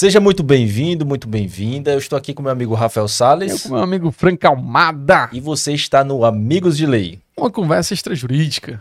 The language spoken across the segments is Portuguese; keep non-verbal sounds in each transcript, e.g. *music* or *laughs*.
Seja muito bem-vindo, muito bem-vinda. Eu estou aqui com meu amigo Rafael Sales. Eu com meu amigo Frank Almada. E você está no Amigos de Lei. Uma conversa extrajurídica.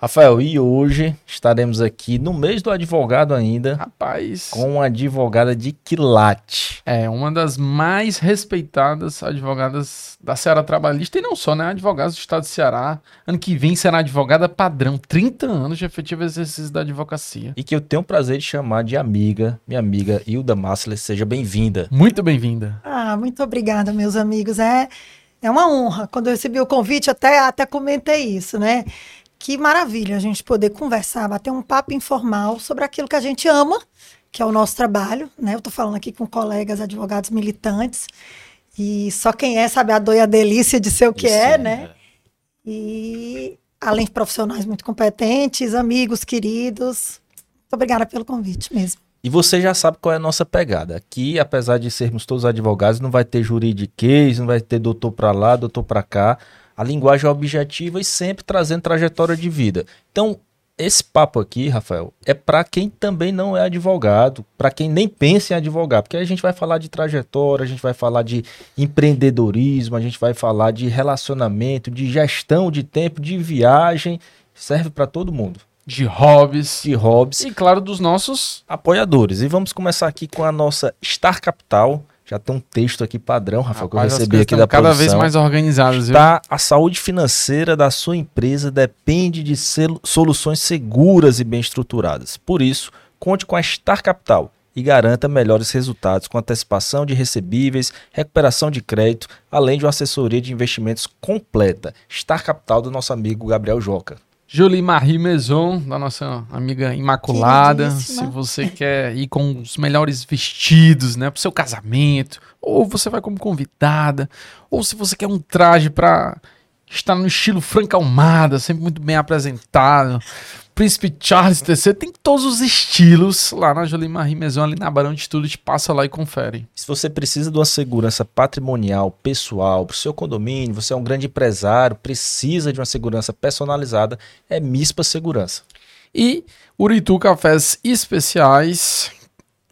Rafael, e hoje estaremos aqui no mês do advogado ainda. Rapaz. Com uma advogada de quilate. É, uma das mais respeitadas advogadas da Ceará Trabalhista e não só, né? Advogadas do estado de Ceará. Ano que vem será advogada padrão. 30 anos de efetivo exercício da advocacia. E que eu tenho o prazer de chamar de amiga, minha amiga Hilda Massler. Seja bem-vinda. Muito bem-vinda. Ah, muito obrigada, meus amigos. É, é uma honra. Quando eu recebi o convite, até, até comentei isso, né? Que maravilha a gente poder conversar, bater um papo informal sobre aquilo que a gente ama, que é o nosso trabalho, né? Eu estou falando aqui com colegas advogados militantes, e só quem é sabe a dor e a delícia de ser o que é, né? É. E além de profissionais muito competentes, amigos queridos, muito obrigada pelo convite mesmo. E você já sabe qual é a nossa pegada. Aqui, apesar de sermos todos advogados, não vai ter juridiquês, não vai ter doutor para lá, doutor para cá a linguagem é objetiva e sempre trazendo trajetória de vida. Então, esse papo aqui, Rafael, é para quem também não é advogado, para quem nem pensa em advogar, porque a gente vai falar de trajetória, a gente vai falar de empreendedorismo, a gente vai falar de relacionamento, de gestão de tempo, de viagem, serve para todo mundo. De hobbies. De hobbies. E claro, dos nossos apoiadores. E vamos começar aqui com a nossa Star Capital, já tem um texto aqui padrão, Rafael, Rapaz, que eu recebi aqui da cada produção. vez mais organizadas, viu? Tá, a saúde financeira da sua empresa depende de soluções seguras e bem estruturadas. Por isso, conte com a Star Capital e garanta melhores resultados com antecipação de recebíveis, recuperação de crédito, além de uma assessoria de investimentos completa. Star Capital do nosso amigo Gabriel Joca. Julie Marie Maison, da nossa amiga Imaculada. Se você quer ir com os melhores vestidos, né, pro seu casamento, ou você vai como convidada, ou se você quer um traje para estar no estilo Franca Almada, sempre muito bem apresentado, Príncipe Charles III, tem todos os estilos lá na Jolie Marie Maison, ali na Barão de Estúdio, passa lá e confere. Se você precisa de uma segurança patrimonial, pessoal, para o seu condomínio, você é um grande empresário, precisa de uma segurança personalizada, é MISPA Segurança. E Uritu Cafés Especiais,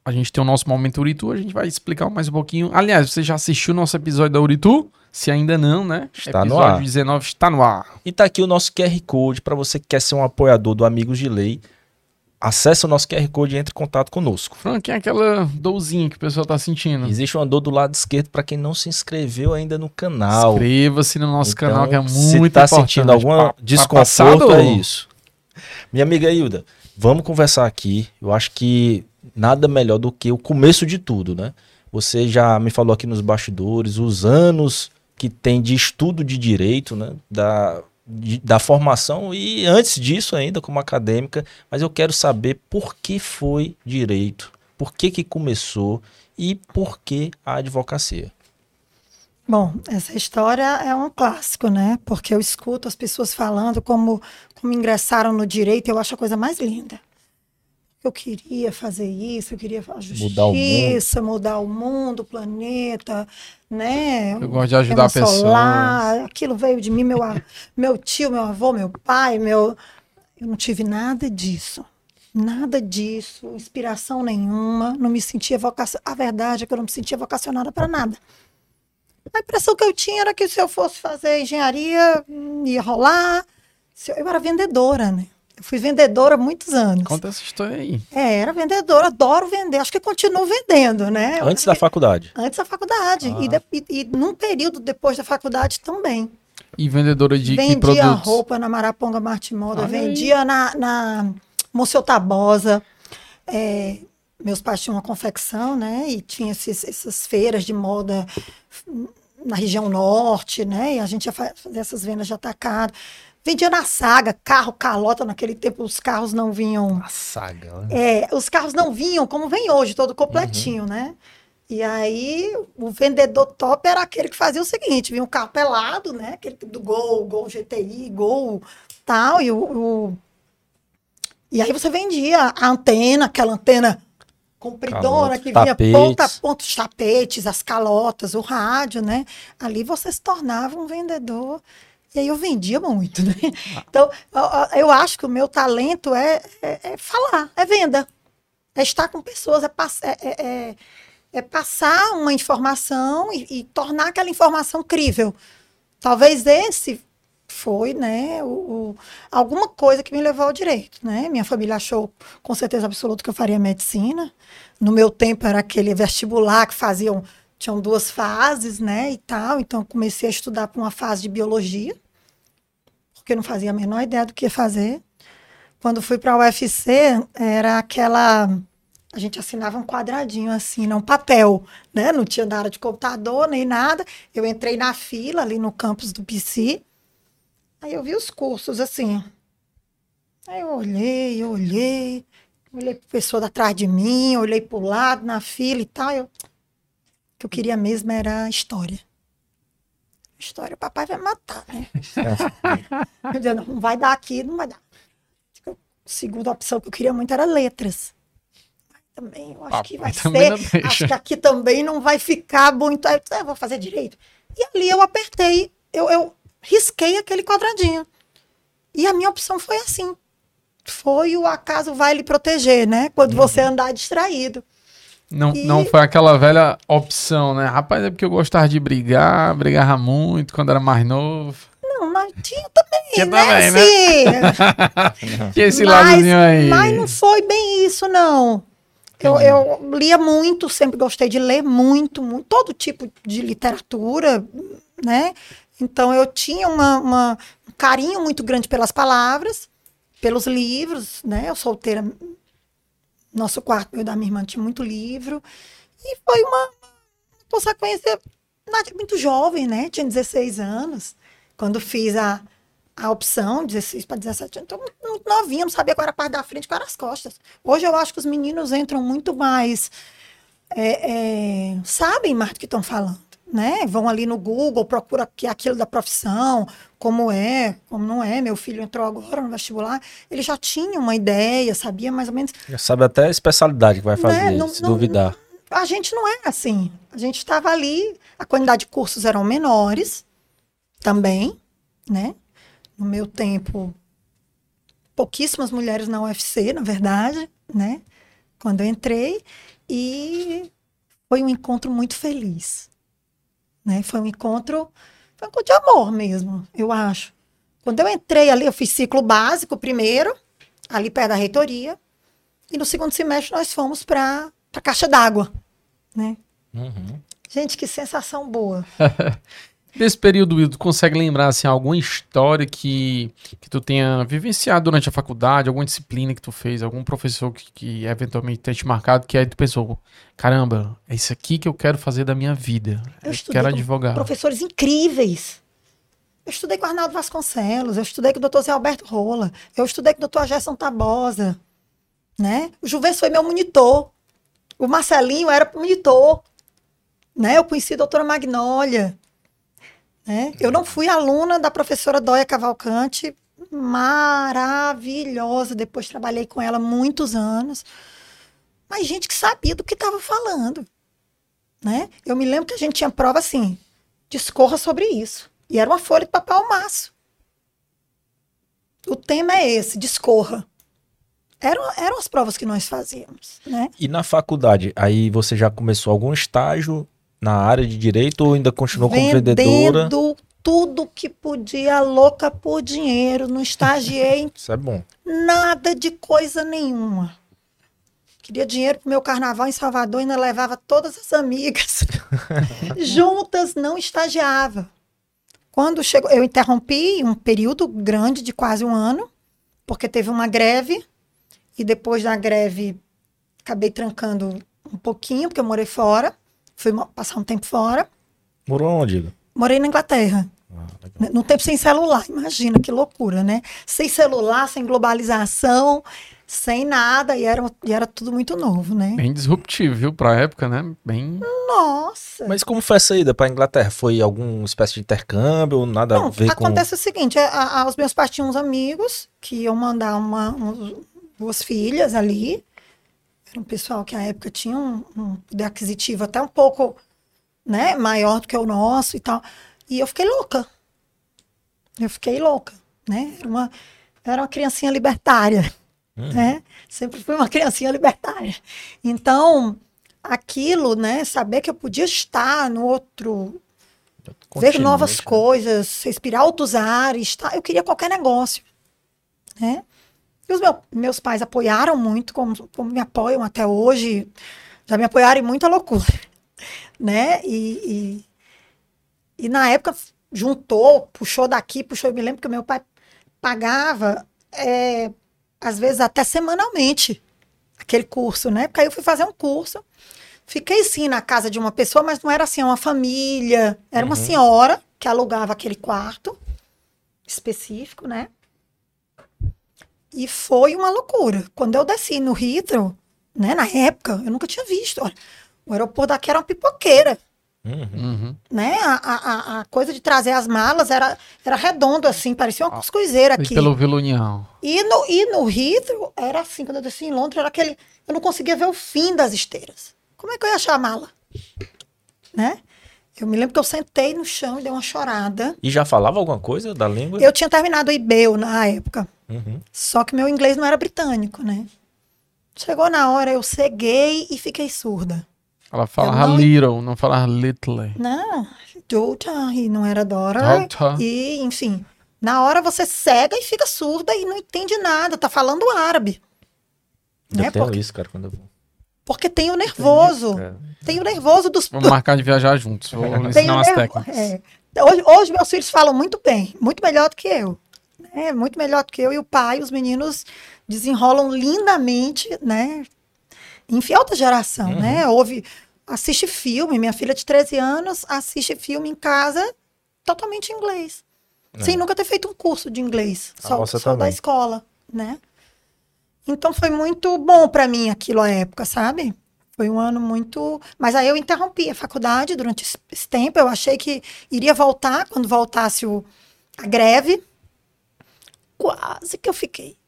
a gente tem o nosso momento Uritu, a gente vai explicar mais um pouquinho. Aliás, você já assistiu o nosso episódio da Uritu? Se ainda não, né? Está Episódio no ar. 19 está no ar. E tá aqui o nosso QR Code para você que quer ser um apoiador do Amigos de Lei. Acesse o nosso QR Code e entre em contato conosco. Frank, é aquela dorzinha que o pessoal tá sentindo. Existe uma dor do lado esquerdo para quem não se inscreveu ainda no canal. Inscreva-se no nosso então, canal que é muito se tá sentindo algum desconforto, é isso. Minha amiga Hilda, vamos conversar aqui. Eu acho que nada melhor do que o começo de tudo, né? Você já me falou aqui nos bastidores os anos que tem de estudo de direito, né, da, de, da formação e antes disso ainda como acadêmica, mas eu quero saber por que foi direito, por que que começou e por que a advocacia. Bom, essa história é um clássico, né? Porque eu escuto as pessoas falando como, como ingressaram no direito, eu acho a coisa mais linda eu queria fazer isso, eu queria a justiça, mudar o mundo, mudar o, mundo, o planeta, né? Eu gosto de ajudar a pessoa. Aquilo veio de mim, meu, *laughs* meu tio, meu avô, meu pai, meu. Eu não tive nada disso. Nada disso, inspiração nenhuma, não me sentia vocacionada. A verdade é que eu não me sentia vocacionada para nada. A impressão que eu tinha era que se eu fosse fazer engenharia, ia rolar. Eu era vendedora, né? Eu fui vendedora há muitos anos. Conta essa história aí. É, era vendedora, adoro vender. Acho que continuo vendendo, né? Antes da faculdade? Antes da faculdade. Ah. E, de, e, e, num período depois da faculdade também. E vendedora de vendia que produtos? Vendia roupa na Maraponga Martimoda, vendia na, na Monsenhor Tabosa. É, meus pais tinham uma confecção, né? E tinha esses, essas feiras de moda na região norte, né? E a gente ia fazer essas vendas de atacado. Vendia na saga, carro, calota, naquele tempo os carros não vinham. A saga, né? É, os carros não vinham como vem hoje, todo completinho, uhum. né? E aí, o vendedor top era aquele que fazia o seguinte: vinha um carro pelado, né? Aquele do Gol, Gol GTI, Gol tal, e o, o... E aí você vendia a antena, aquela antena compridona que vinha tapetes. ponta a ponta, os tapetes, as calotas, o rádio, né? Ali você se tornava um vendedor e aí eu vendia muito, né? Então, eu, acho que o meu talento é, é, é falar, é venda. é estar com pessoas, é, pass é, é, é, é passar uma informação e, e, tornar aquela informação crível. Talvez esse foi, né, o, o, alguma coisa que me levou ao direito, né? Minha família achou com certeza absoluta que eu faria medicina. No meu tempo era aquele vestibular que faziam tinham duas fases, né, e tal. Então comecei a estudar para uma fase de biologia, porque eu não fazia a menor ideia do que fazer. Quando fui para a UFC, era aquela a gente assinava um quadradinho assim, não papel, né? Não tinha nada de computador nem nada. Eu entrei na fila ali no campus do PC. Aí eu vi os cursos assim. Aí eu olhei, eu olhei, olhei para pessoa atrás de mim, olhei para o lado na fila e tal. Eu, que eu queria mesmo era história. História, o papai vai matar, né? *laughs* eu não vai dar aqui, não vai dar. A segunda opção que eu queria muito era letras também, eu acho Papai que vai ser. *laughs* Acho que aqui também não vai ficar muito. Aí eu vou fazer direito. E ali eu apertei, eu, eu risquei aquele quadradinho. E a minha opção foi assim. Foi o acaso vai lhe proteger, né? Quando uhum. você andar distraído. Não, e... não foi aquela velha opção, né? Rapaz, é porque eu gostava de brigar, brigava muito quando era mais novo. Não, mas tinha também, tinha né? Também, né? *laughs* tinha esse mas, ladozinho aí. Mas não foi bem isso, não. Eu, eu, lia muito, sempre gostei de ler muito, muito, todo tipo de literatura, né? Então eu tinha uma, uma, um carinho muito grande pelas palavras, pelos livros, né? Eu solteira, nosso quarto, meu da minha irmã, tinha muito livro. E foi uma consequência muito jovem, né? Tinha 16 anos, quando fiz a, a opção, 16 para 17 anos, então muito novinha, não sabia qual era a parte da frente, qual era as costas. Hoje eu acho que os meninos entram muito mais, é, é, sabem mais do que estão falando, né? Vão ali no Google, procura que aquilo da profissão, como é, como não é. Meu filho entrou agora no vestibular, ele já tinha uma ideia, sabia mais ou menos. Já sabe até a especialidade que vai né? fazer, né? não, se não, duvidar. a gente não é assim. A gente estava ali, a quantidade de cursos eram menores também, né? no meu tempo, pouquíssimas mulheres na UFC, na verdade, né? Quando eu entrei. E foi um encontro muito feliz. Né? Foi um encontro, foi um encontro de amor mesmo, eu acho. Quando eu entrei ali, eu fiz ciclo básico primeiro, ali perto da reitoria. E no segundo semestre nós fomos para a caixa d'água. Né? Uhum. Gente, que sensação boa. *laughs* Desse período, tu consegue lembrar assim, alguma história que, que tu tenha vivenciado durante a faculdade, alguma disciplina que tu fez, algum professor que, que eventualmente tenha te marcado, que aí tu pensou, caramba, é isso aqui que eu quero fazer da minha vida. Eu, eu quero advogar. Professores incríveis. Eu estudei com Arnaldo Vasconcelos, eu estudei com o doutor Zé Alberto Rola, eu estudei com o doutor Gerson Tabosa, né? O Juvens foi meu monitor. O Marcelinho era monitor. Né? Eu conheci a doutora Magnólia. Né? Eu não fui aluna da professora Dóia Cavalcante, maravilhosa. Depois trabalhei com ela muitos anos. Mas gente que sabia do que estava falando. Né? Eu me lembro que a gente tinha prova assim: discorra sobre isso. E era uma folha de papel maço. O tema é esse: discorra. Eram, eram as provas que nós fazíamos. Né? E na faculdade, aí você já começou algum estágio na área de direito ou ainda continuou como vendedora? Vendendo tudo que podia, louca por dinheiro, não estagiei. *laughs* Isso é bom. Nada de coisa nenhuma. Queria dinheiro pro meu carnaval em Salvador, ainda levava todas as amigas. *laughs* Juntas, não estagiava. Quando chegou, eu interrompi um período grande de quase um ano, porque teve uma greve, e depois da greve acabei trancando um pouquinho, porque eu morei fora. Fui passar um tempo fora. Morou onde? Morei na Inglaterra. Ah, no tempo sem celular, imagina que loucura, né? Sem celular, sem globalização, sem nada, e era, e era tudo muito novo, né? Bem disruptivo, viu, pra época, né? Bem. Nossa! Mas como foi essa ida pra Inglaterra? Foi alguma espécie de intercâmbio? Nada Não, a ver acontece com. Acontece o seguinte: a, a, os meus pais tinham uns amigos que iam mandar uma, um, duas filhas ali era um pessoal que à época tinha um, um poder aquisitivo até um pouco né, maior do que o nosso e tal. E eu fiquei louca. Eu fiquei louca, né? Era uma, era uma criancinha libertária. Uhum. Né? Sempre fui uma criancinha libertária. Então, aquilo, né? Saber que eu podia estar no outro. ver novas né? coisas, respirar outros ares. Tá? Eu queria qualquer negócio. Né? E os meu, meus pais apoiaram muito, como, como me apoiam até hoje. Já me apoiaram em muita loucura. *laughs* Né? E, e, e na época juntou, puxou daqui, puxou. Eu me lembro que o meu pai pagava, é, às vezes até semanalmente, aquele curso, né? Porque aí eu fui fazer um curso. Fiquei sim na casa de uma pessoa, mas não era assim, uma família. Era uma uhum. senhora que alugava aquele quarto específico, né? E foi uma loucura. Quando eu desci no Heathrow, né, na época, eu nunca tinha visto. Olha, o aeroporto daqui era uma pipoqueira. Uhum. Né? A, a, a, coisa de trazer as malas era, era redondo, assim, parecia uma cuscuzeira aqui. pelo Vilunião. E no, e no Heathrow, era assim, quando eu desci em Londres, era aquele... Eu não conseguia ver o fim das esteiras. Como é que eu ia achar a mala? Né? Eu me lembro que eu sentei no chão e dei uma chorada. E já falava alguma coisa da língua? Eu tinha terminado o IBEU na época. Uhum. Só que meu inglês não era britânico, né? Chegou na hora, eu ceguei e fiquei surda. Ela fala não... little, não fala little. Não, daughter, e não era daughter. daughter. E, enfim, na hora você cega e fica surda e não entende nada, tá falando árabe. Eu né? tenho Porque... isso, cara, quando eu vou. Porque tem o nervoso. Tem o nervoso dos. Vamos marcar de viajar juntos. Vou ensinar umas técnicas. É. Hoje, hoje, meus filhos falam muito bem, muito melhor do que eu. É muito melhor do que eu e o pai, os meninos desenrolam lindamente, né? Enfim, alta geração, uhum. né? Ouve, assiste filme, minha filha de 13 anos assiste filme em casa totalmente em inglês. É. Sem nunca ter feito um curso de inglês, só, só da escola, né? Então foi muito bom para mim aquilo à época, sabe? Foi um ano muito. Mas aí eu interrompi a faculdade durante esse tempo. Eu achei que iria voltar quando voltasse o... a greve. Quase que eu fiquei.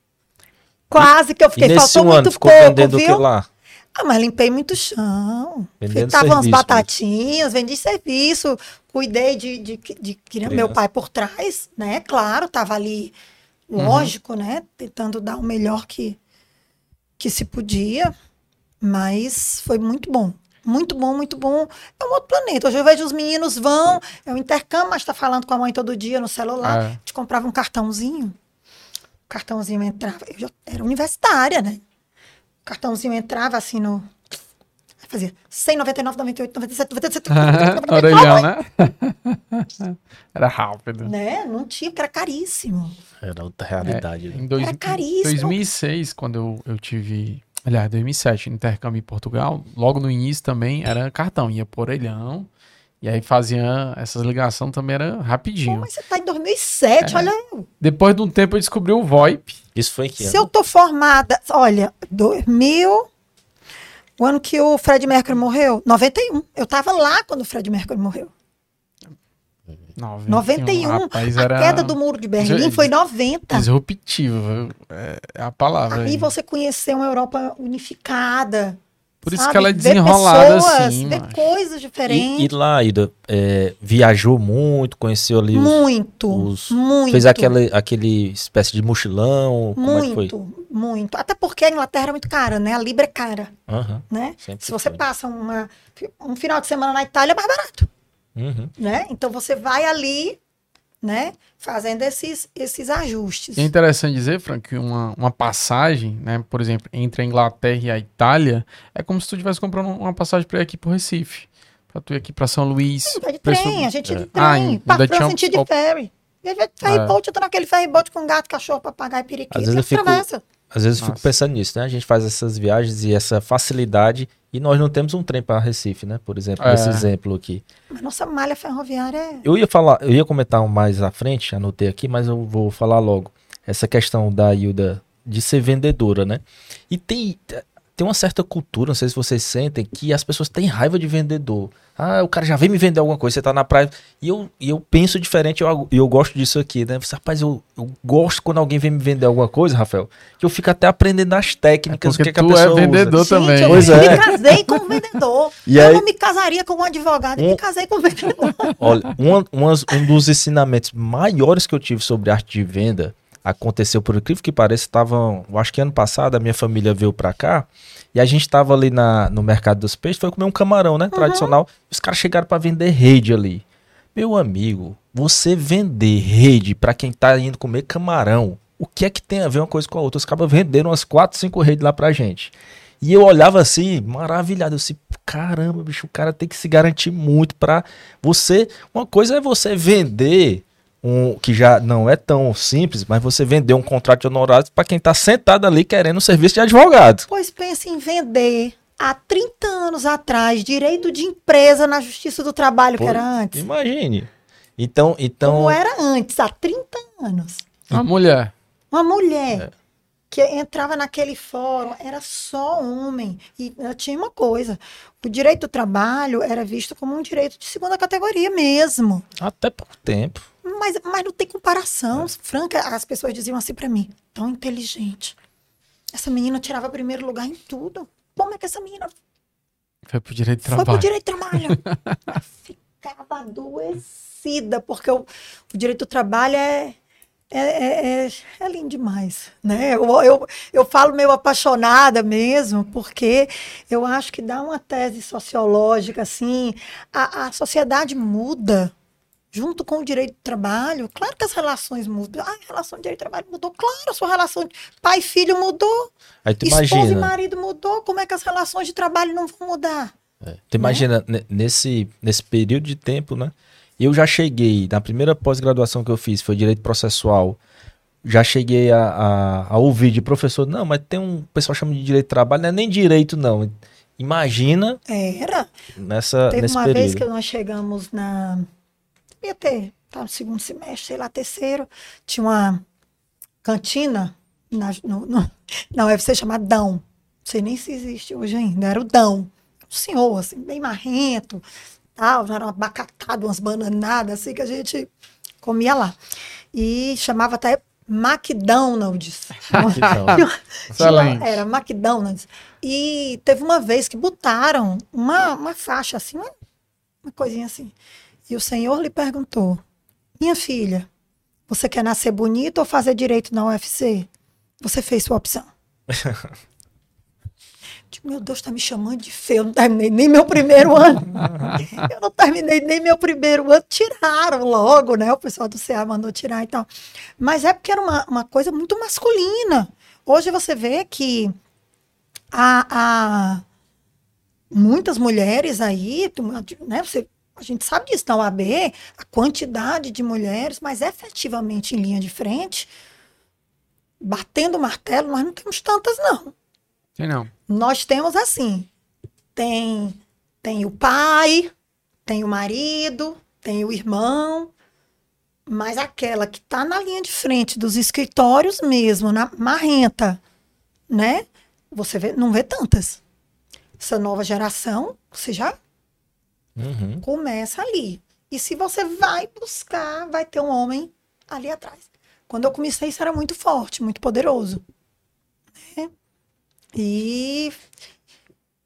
Quase que eu fiquei. Faltou um muito pouco, viu? o lá? Ah, mas limpei muito chão. Tava umas batatinhas, vendi serviço, cuidei de, de, de, de meu pai por trás, né? Claro, tava ali, uhum. lógico, uhum. né? Tentando dar o melhor que, que se podia, mas foi muito bom. Muito bom, muito bom. É um outro planeta. Hoje eu vejo os meninos vão, é um intercâmbio, mas tá falando com a mãe todo dia no celular. É. A gente comprava um cartãozinho. O cartãozinho entrava. Eu já era universitária, né? O cartãozinho entrava assim no. Fazia 199, 98, 97, 97, 97. Orelhão, né? *laughs* era rápido. Né? Não tinha, porque era caríssimo. Era outra realidade. É, né? em dois, era caríssimo. 2006, quando eu, eu tive. Aliás, 2007, intercâmbio em Portugal, logo no início também era cartão, ia por orelhão. E aí fazia essas ligações também era rapidinho. Pô, mas você tá em 2007, é. olha aí. Depois de um tempo eu descobri o VoIP. Isso foi que Se eu tô formada, olha, 2000, o ano que o Fred Mercury morreu, 91. Eu tava lá quando o Fred Mercury morreu. 91. Rapaz, a era... queda do muro de Berlim foi 90. Disruptivo, é, é a palavra. Aí, aí você conheceu uma Europa unificada. Por isso Sabe? que ela é desenrolada pessoas, assim. Ver coisas diferentes. E, e lá, Ida, é, viajou muito, conheceu ali os, Muito, os, muito. Fez aquele, aquele espécie de mochilão. Muito, é muito. Até porque a Inglaterra é muito cara, né? A Libra é cara. Uhum, né? Se você foi. passa uma, um final de semana na Itália, é mais barato. Uhum. Né? Então você vai ali né? Fazendo esses, esses ajustes. É interessante dizer, Frank, que uma, uma passagem, né? Por exemplo, entre a Inglaterra e a Itália, é como se tu estivesse comprando uma passagem para ir aqui pro Recife. Pra tu ir aqui para São Luís. Não, de trem, a gente de é. trem. Ah, para sentido de ferry. Ferryboat, eu tô naquele ferryboat com gato, cachorro, papagaio, periquito. Às vezes eu fico, às vezes eu fico pensando nisso, né? A gente faz essas viagens e essa facilidade e nós não temos um trem para Recife, né? Por exemplo, é. esse exemplo aqui. Mas nossa malha ferroviária é... Eu ia falar, eu ia comentar mais à frente, anotei aqui, mas eu vou falar logo. Essa questão da Hilda de ser vendedora, né? E tem, tem uma certa cultura, não sei se vocês sentem, que as pessoas têm raiva de vendedor. Ah, o cara já vem me vender alguma coisa, você tá na praia. E eu, e eu penso diferente, eu, eu gosto disso aqui, né? Você, rapaz, eu, eu gosto quando alguém vem me vender alguma coisa, Rafael, que eu fico até aprendendo as técnicas, é o que, que a pessoa é vendedor usa. também. Gente, pois eu é. me casei com um vendedor. E eu aí, não me casaria com um advogado, um, eu me casei com um vendedor. Olha, um, um dos ensinamentos maiores que eu tive sobre arte de venda aconteceu, por incrível que pareça, estavam, acho que ano passado a minha família veio pra cá e a gente tava ali na, no mercado dos peixes, foi comer um camarão, né, uhum. tradicional. Os caras chegaram para vender rede ali. Meu amigo, você vender rede para quem tá indo comer camarão, o que é que tem a ver uma coisa com a outra? Os caras venderam umas 4, 5 redes lá pra gente. E eu olhava assim, maravilhado, eu assim, caramba, bicho, o cara tem que se garantir muito para você. Uma coisa é você vender um que já não é tão simples, mas você vender um contrato de honorários para quem está sentado ali querendo um serviço de advogado. Pois pense em vender há 30 anos atrás direito de empresa na Justiça do Trabalho Pô, que era antes. Imagine. Então, então Como era antes, há 30 anos. Uma mulher. Uma mulher. É que entrava naquele fórum era só homem. E tinha uma coisa: o direito do trabalho era visto como um direito de segunda categoria mesmo. Até pouco tempo. Mas, mas não tem comparação. É. Franca, as pessoas diziam assim para mim: tão inteligente. Essa menina tirava primeiro lugar em tudo. Como é que essa menina. Foi pro direito de trabalho. Foi pro direito de trabalho. *laughs* ficava adoecida, porque o, o direito do trabalho é é, é, é, é, lindo demais, né? Eu, eu, eu falo meio apaixonada mesmo, porque eu acho que dá uma tese sociológica, assim, a, a sociedade muda junto com o direito do trabalho. Claro que as relações mudam. Ah, a relação de direito de trabalho mudou. Claro, a sua relação de pai e filho mudou. Aí tu Esposa imagina. e marido mudou. Como é que as relações de trabalho não vão mudar? É. Tu imagina, né? nesse, nesse período de tempo, né? Eu já cheguei, na primeira pós-graduação que eu fiz, foi direito processual. Já cheguei a, a, a, ouvir de professor, não, mas tem um pessoal chama de direito de trabalho, não é nem direito, não. Imagina. Era. Nessa, Teve nesse uma período. vez que nós chegamos na. Ia ter, tá no segundo semestre, sei lá, terceiro. Tinha uma cantina na, no, no, na UFC chamada Dão. Não sei nem se existe hoje ainda. Era o Dão. Um senhor, assim, bem marrento, tal, era uma bacatado, umas bananadas, assim, que a gente comia lá. E chamava até McDonald's. *laughs* era McDonald's. E teve uma vez que botaram uma, uma faixa assim, uma, uma coisinha assim. E o senhor lhe perguntou: Minha filha, você quer nascer bonita ou fazer direito na UFC? Você fez sua opção. *laughs* Tipo, meu Deus, está me chamando de feio. Eu não terminei nem meu primeiro ano. *laughs* eu não terminei nem meu primeiro ano. Tiraram logo, né? O pessoal do CA mandou tirar e tal. Mas é porque era uma, uma coisa muito masculina. Hoje você vê que há, há muitas mulheres aí, né? Você, a gente sabe disso na OAB, a quantidade de mulheres, mas efetivamente em linha de frente, batendo o martelo, nós não temos tantas, não. Tem não. Nós temos assim, tem tem o pai, tem o marido, tem o irmão, mas aquela que está na linha de frente dos escritórios mesmo, na marrenta, né? Você vê, não vê tantas. Essa nova geração, você já uhum. começa ali. E se você vai buscar, vai ter um homem ali atrás. Quando eu comecei, isso era muito forte, muito poderoso. Né? E,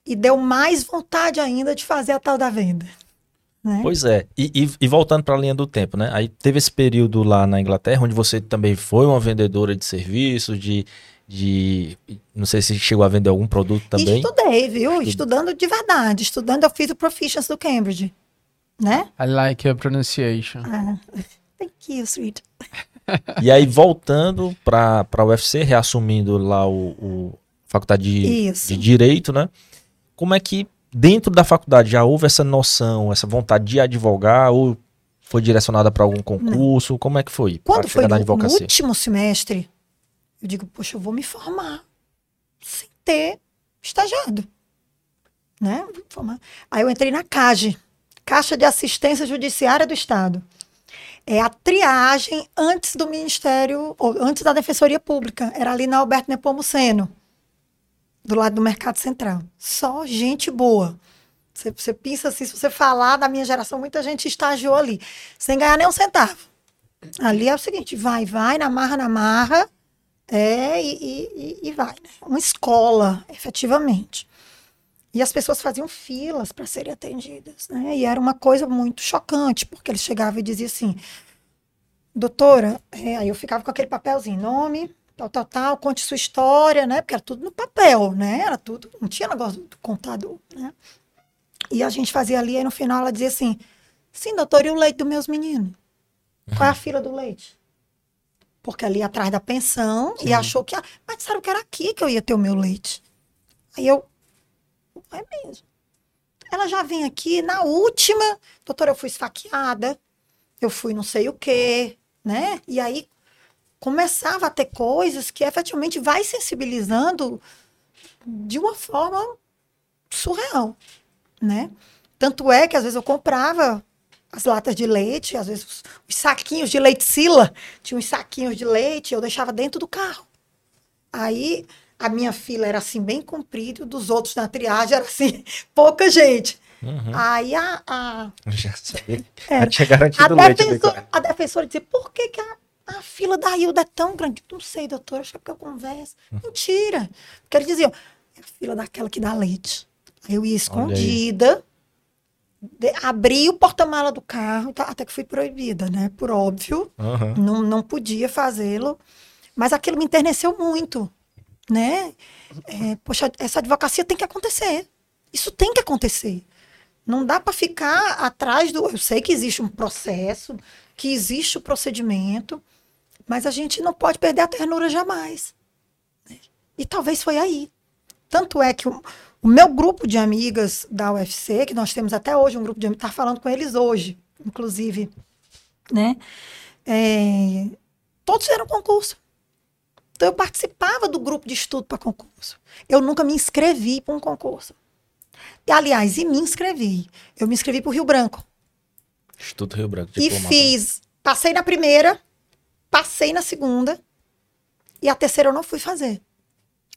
e deu mais vontade ainda de fazer a tal da venda. Né? Pois é, e, e, e voltando para a linha do tempo, né? Aí teve esse período lá na Inglaterra, onde você também foi uma vendedora de serviços, de, de. Não sei se chegou a vender algum produto também. Estudei, viu? Estudando de verdade. Estudando, eu fiz o Proficiency do Cambridge. Né? I like your pronunciation. Ah, thank you, sweet. e aí, voltando para a UFC, reassumindo lá o, o faculdade de, de Direito, né? Como é que dentro da faculdade já houve essa noção, essa vontade de advogar ou foi direcionada para algum concurso? Não. Como é que foi? Quando foi no, no, último semestre, eu digo, poxa, eu vou me formar sem ter estagiado, né? Aí eu entrei na CAGE, Caixa de Assistência Judiciária do Estado. É a triagem antes do Ministério, ou antes da Defensoria Pública. Era ali na Alberto Nepomuceno do lado do Mercado Central. Só gente boa. Você, você pensa assim, se você falar da minha geração, muita gente estagiou ali, sem ganhar nem um centavo. Ali é o seguinte, vai, vai, na marra, na marra, é, e, e, e vai. Né? Uma escola, efetivamente. E as pessoas faziam filas para serem atendidas, né? E era uma coisa muito chocante, porque eles chegavam e diziam assim, doutora, é, aí eu ficava com aquele papelzinho, nome, tal, tal, tal, conte sua história, né? Porque era tudo no papel, né? Era tudo, não tinha negócio do contador, né? E a gente fazia ali, aí no final ela dizia assim, sim, doutor, e o leite dos meus meninos? Qual é a *laughs* fila do leite? Porque ali atrás da pensão, sim. e achou que, mas disseram que era aqui que eu ia ter o meu leite. Aí eu, é mesmo. Ela já vem aqui, na última, doutora, eu fui esfaqueada, eu fui não sei o quê, né? E aí começava a ter coisas que efetivamente vai sensibilizando de uma forma surreal, né? Tanto é que às vezes eu comprava as latas de leite, às vezes os, os saquinhos de leite sila, tinha uns saquinhos de leite, eu deixava dentro do carro. Aí a minha fila era assim bem comprida, dos outros na triagem era assim, *laughs* pouca gente. Uhum. Aí a, a. *laughs* Já sabia. É, tinha garantido a, defensor, a defensora dizia: por que, que a, a fila da Hilda é tão grande? Não sei, doutora, acho que é porque eu converso. Uhum. Mentira. Porque eles diziam: é a fila daquela que dá leite. Aí eu ia escondida, abri o porta-mala do carro, tá, até que fui proibida, né? Por óbvio. Uhum. Não, não podia fazê-lo. Mas aquilo me enterneceu muito, né? É, poxa, essa advocacia tem que acontecer. Isso tem que acontecer. Não dá para ficar atrás do. Eu sei que existe um processo, que existe o procedimento, mas a gente não pode perder a ternura jamais. Né? E talvez foi aí. Tanto é que o, o, meu grupo de amigas da UFC, que nós temos até hoje um grupo de amigas, está falando com eles hoje, inclusive, né? É, todos fizeram concurso. Então eu participava do grupo de estudo para concurso. Eu nunca me inscrevi para um concurso. E, aliás, e me inscrevi. Eu me inscrevi para o Rio Branco. Instituto Rio Branco. E fiz. Passei na primeira, passei na segunda. E a terceira eu não fui fazer.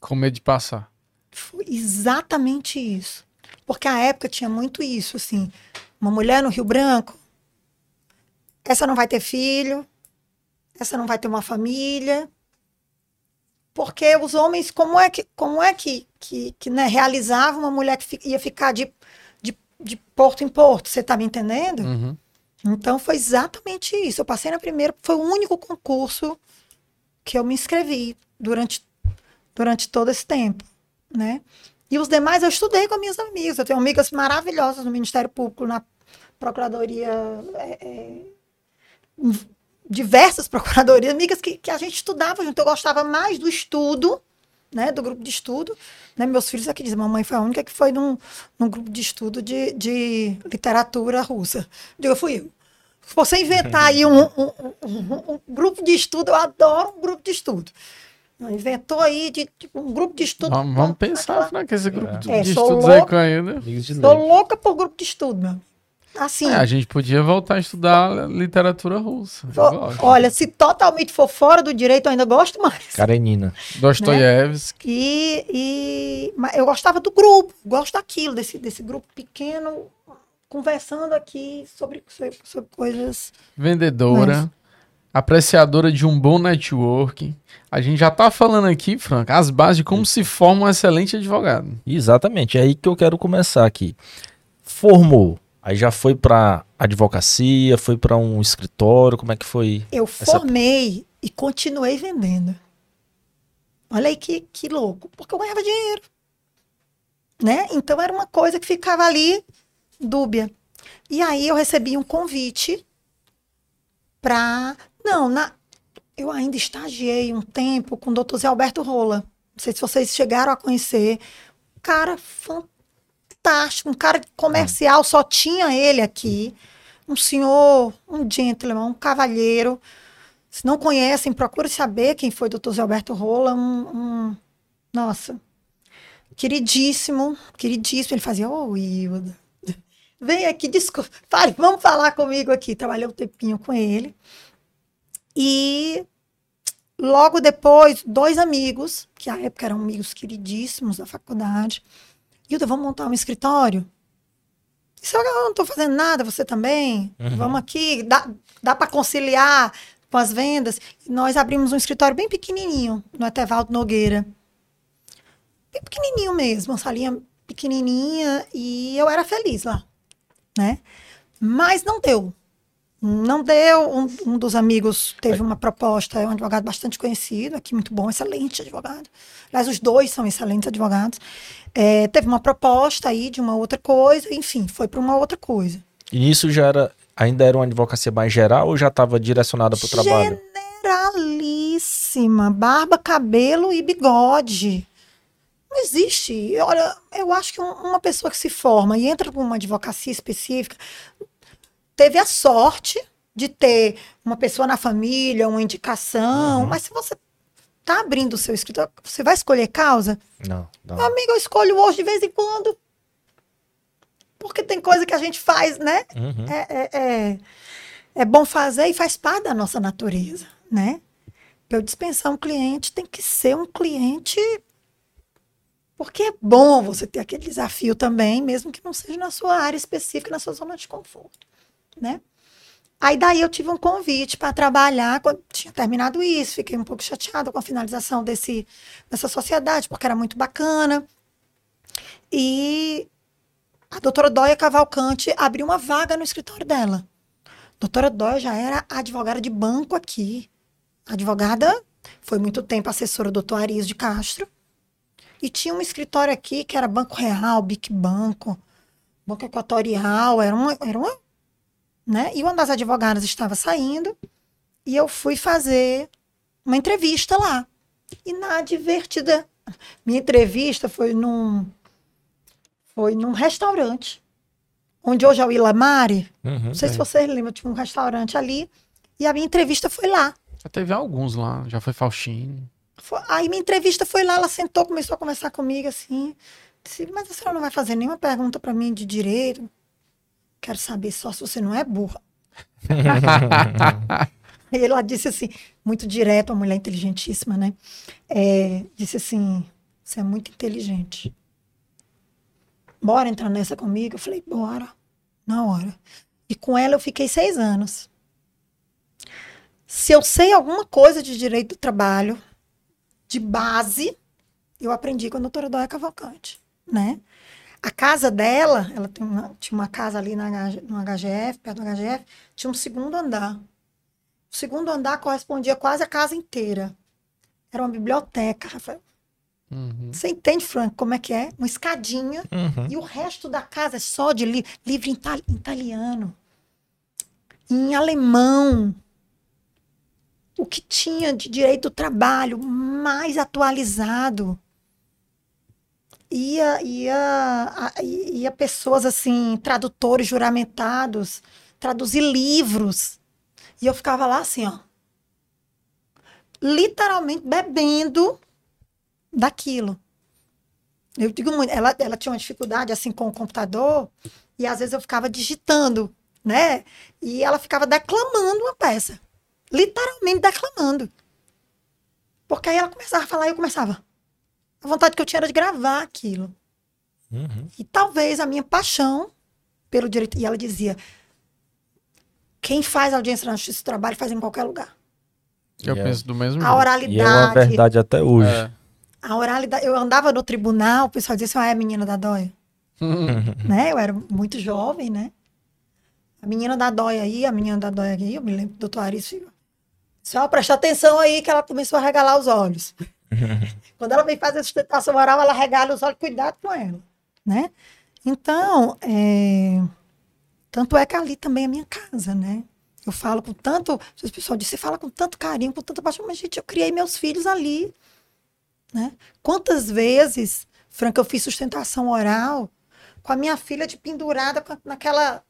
Com medo de passar. Foi exatamente isso. Porque a época tinha muito isso, assim. Uma mulher no Rio Branco, essa não vai ter filho, essa não vai ter uma família, porque os homens, como é que, como é que, que, que né, realizava uma mulher que ia ficar de, de, de porto em porto? Você está me entendendo? Uhum. Então foi exatamente isso. Eu passei na primeira, foi o único concurso que eu me inscrevi durante, durante todo esse tempo, né? E os demais eu estudei com minhas amigas. Eu tenho amigas maravilhosas no Ministério Público, na Procuradoria é, é, diversas *laughs* procuradorias, amigas que, que a gente estudava junto. Eu gostava mais do estudo, né, do grupo de estudo. Né? Meus filhos aqui dizem, mamãe foi a única que foi num, num grupo de estudo de, de literatura russa. Eu fui eu. Se você inventar *laughs* aí um, um, um, um, grupo de estudo, eu adoro um grupo de estudo. Inventou aí de, tipo, um grupo de estudo. Vamos, vamos pensar aquela... que esse grupo é. de, é, de estudos louca, aí ainda. Estou louca por grupo de estudo, meu Assim. É, a gente podia voltar a estudar literatura russa. Olha, se totalmente for fora do direito, eu ainda gosto mais. Karenina. Dostoiévski. Né? E, e eu gostava do grupo, gosto daquilo, desse, desse grupo pequeno, conversando aqui sobre, sobre, sobre coisas. Vendedora. Mas... Apreciadora de um bom networking. A gente já tá falando aqui, Franca, as bases de como se forma um excelente advogado. Exatamente, é aí que eu quero começar aqui. Formou, Aí já foi para advocacia, foi para um escritório, como é que foi? Eu essa... formei e continuei vendendo. Olha aí que, que louco, porque eu ganhava dinheiro. Né? Então era uma coisa que ficava ali dúbia. E aí eu recebi um convite para não, na eu ainda estagiei um tempo com o Dr. Zé Alberto Rola. Não sei se vocês chegaram a conhecer. Cara fantástico um cara comercial, só tinha ele aqui. Um senhor, um gentleman, um cavalheiro. Se não conhecem, procure saber quem foi o Dr. Zé Alberto Rola. Um, um, nossa, queridíssimo, queridíssimo. Ele fazia, ô, oh, Hilda, vem aqui, desculpa, *laughs* fale, vamos falar comigo aqui. Trabalhei um tempinho com ele. E logo depois, dois amigos, que à época eram amigos queridíssimos da faculdade, Hilda, vamos montar um escritório? Isso eu não estou fazendo nada, você também? Uhum. Vamos aqui, dá, dá para conciliar com as vendas. nós abrimos um escritório bem pequenininho, no Etevaldo Nogueira. Bem pequenininho mesmo, uma salinha pequenininha, e eu era feliz lá, né? Mas não deu. Não deu. Um, um dos amigos teve uma proposta, é um advogado bastante conhecido aqui, muito bom, excelente advogado. Aliás, os dois são excelentes advogados. É, teve uma proposta aí de uma outra coisa, enfim, foi para uma outra coisa. E isso já era, ainda era uma advocacia mais geral ou já estava direcionada para o trabalho? Generalíssima, barba, cabelo e bigode. Não existe. Olha, eu acho que uma pessoa que se forma e entra para uma advocacia específica teve a sorte de ter uma pessoa na família, uma indicação, uhum. mas se você tá abrindo o seu escritório, você vai escolher causa? Não, não. Meu amigo, eu escolho hoje de vez em quando. Porque tem coisa que a gente faz, né? Uhum. É, é, é, é, bom fazer e faz parte da nossa natureza, né? Para eu dispensar um cliente, tem que ser um cliente. Porque é bom você ter aquele desafio também, mesmo que não seja na sua área específica, na sua zona de conforto né? Aí daí eu tive um convite para trabalhar, quando tinha terminado isso, fiquei um pouco chateada com a finalização desse, dessa sociedade, porque era muito bacana. E a doutora Dóia Cavalcante abriu uma vaga no escritório dela. A doutora Dóia já era advogada de banco aqui. Advogada, foi muito tempo assessora do doutor Arias de Castro. E tinha um escritório aqui que era Banco Real, Bic Banco, Banco Equatorial, era uma, era uma né? E uma das advogadas estava saindo e eu fui fazer uma entrevista lá. E na divertida, minha entrevista foi num foi num restaurante onde hoje é o Ilamare. Uhum, não sei é. se vocês lembram, tinha um restaurante ali e a minha entrevista foi lá. Já teve alguns lá, já foi Faustino. Foi, aí minha entrevista foi lá, ela sentou, começou a conversar comigo assim. Disse, mas a senhora não vai fazer nenhuma pergunta para mim de direito? Quero saber só se você não é burra. *laughs* e ela disse assim, muito direto, uma mulher inteligentíssima, né? É, disse assim: você é muito inteligente. Bora entrar nessa comigo? Eu falei, bora, na hora. E com ela eu fiquei seis anos. Se eu sei alguma coisa de direito do trabalho, de base, eu aprendi com a doutora Dóia Cavalcante, né? A casa dela, ela uma, tinha uma casa ali na, no HGF, perto do HGF, tinha um segundo andar. O segundo andar correspondia quase a casa inteira. Era uma biblioteca, Rafael. Uhum. Você entende, Frank, como é que é? Uma escadinha uhum. e o resto da casa é só de li livro em italiano, em alemão. O que tinha de direito do trabalho mais atualizado ia, ia, ia pessoas assim, tradutores juramentados, traduzir livros. E eu ficava lá assim, ó. Literalmente bebendo daquilo. Eu digo muito, ela, ela tinha uma dificuldade assim com o computador, e às vezes eu ficava digitando, né? E ela ficava declamando uma peça. Literalmente declamando. Porque aí ela começava a falar e eu começava. A vontade que eu tinha era de gravar aquilo. Uhum. E talvez a minha paixão pelo direito. E ela dizia: quem faz audiência na justiça do trabalho faz em qualquer lugar. Eu yeah. penso do mesmo A oralidade. E é uma verdade até hoje. É. A oralidade. Eu andava no tribunal, o pessoal dizia assim: ah, é a menina da dóia. *laughs* né? Eu era muito jovem, né? A menina da dóia aí, a menina da dóia aqui, eu me lembro do doutor Arício. Só prestar atenção aí que ela começou a regalar os olhos. *laughs* Quando ela vem fazer sustentação oral, ela regala os olhos, cuidado com ela, né? Então, é... tanto é que ali também é minha casa, né? Eu falo com tanto, pessoas dizem, você fala com tanto carinho, com tanta paixão, mas gente, eu criei meus filhos ali, né? Quantas vezes, Franca, eu fiz sustentação oral com a minha filha de pendurada naquela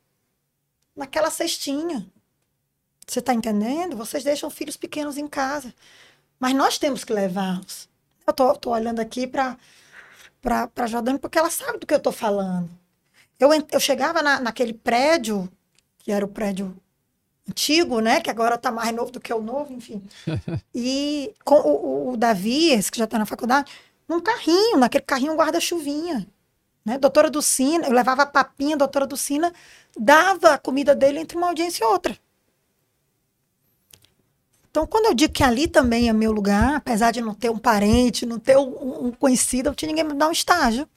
naquela cestinha. Você está entendendo? Vocês deixam filhos pequenos em casa. Mas nós temos que levá-los. Eu tô, tô olhando aqui para para Jordânia porque ela sabe do que eu tô falando. Eu, eu chegava na, naquele prédio, que era o prédio antigo, né? Que agora tá mais novo do que o novo, enfim. *laughs* e com o, o, o Davi, esse que já tá na faculdade, num carrinho, naquele carrinho guarda-chuvinha. Né? Doutora Ducina, eu levava a papinha, a doutora Ducina dava a comida dele entre uma audiência e outra. Então, quando eu digo que ali também é meu lugar, apesar de não ter um parente, não ter um, um conhecido, não tinha ninguém me dar um estágio.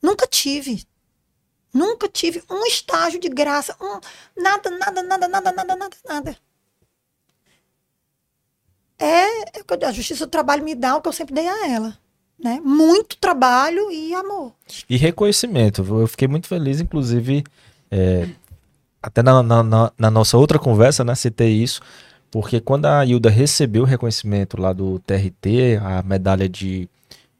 Nunca tive. Nunca tive um estágio de graça, um, nada, nada, nada, nada, nada, nada, nada. É, é a justiça do trabalho me dá o que eu sempre dei a ela. Né? Muito trabalho e amor. E reconhecimento. Eu fiquei muito feliz, inclusive, é, até na, na, na, nossa outra conversa, né, citei isso, porque quando a Hilda recebeu o reconhecimento lá do TRT, a medalha de,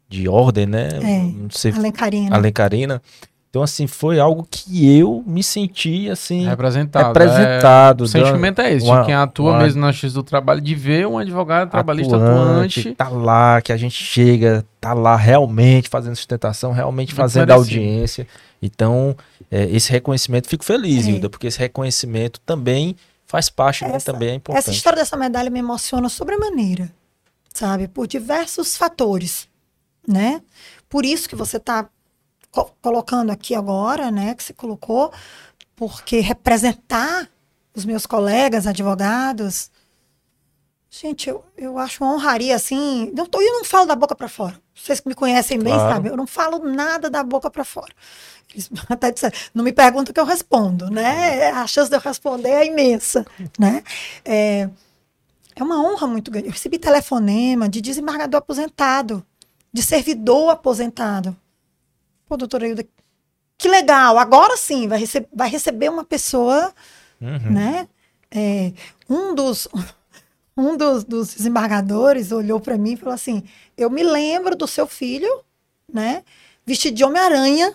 de ordem, né? É, não sei, Alencarina. Alencarina. Então, assim, foi algo que eu me senti, assim... Representado. Representado. É, o sentimento é esse, uma, de quem atua uma, mesmo na justiça do trabalho, de ver um advogado trabalhista atuante, atuante. Tá lá, que a gente chega, tá lá realmente fazendo sustentação, realmente fazendo parecido. audiência. Então, é, esse reconhecimento, fico feliz, é. Hilda, porque esse reconhecimento também faz parte, né, essa, né, também é importante. Essa história dessa medalha me emociona sobremaneira, sabe? Por diversos fatores, né? Por isso que você está co colocando aqui agora, né, que você colocou, porque representar os meus colegas advogados, gente, eu, eu acho uma honraria assim. Não tô, eu não falo da boca para fora. Vocês que me conhecem bem claro. sabem, eu não falo nada da boca para fora. Eles *laughs* até disseram, não me perguntam que eu respondo, né? A chance de eu responder é imensa, né? É, é uma honra muito grande. Eu recebi telefonema de desembargador aposentado, de servidor aposentado, Pô, doutora Hilda, que legal, agora sim vai, rece vai receber uma pessoa, uhum. né? É, um dos um dos, dos desembargadores olhou para mim e falou assim: Eu me lembro do seu filho, né? Vestido de Homem-Aranha,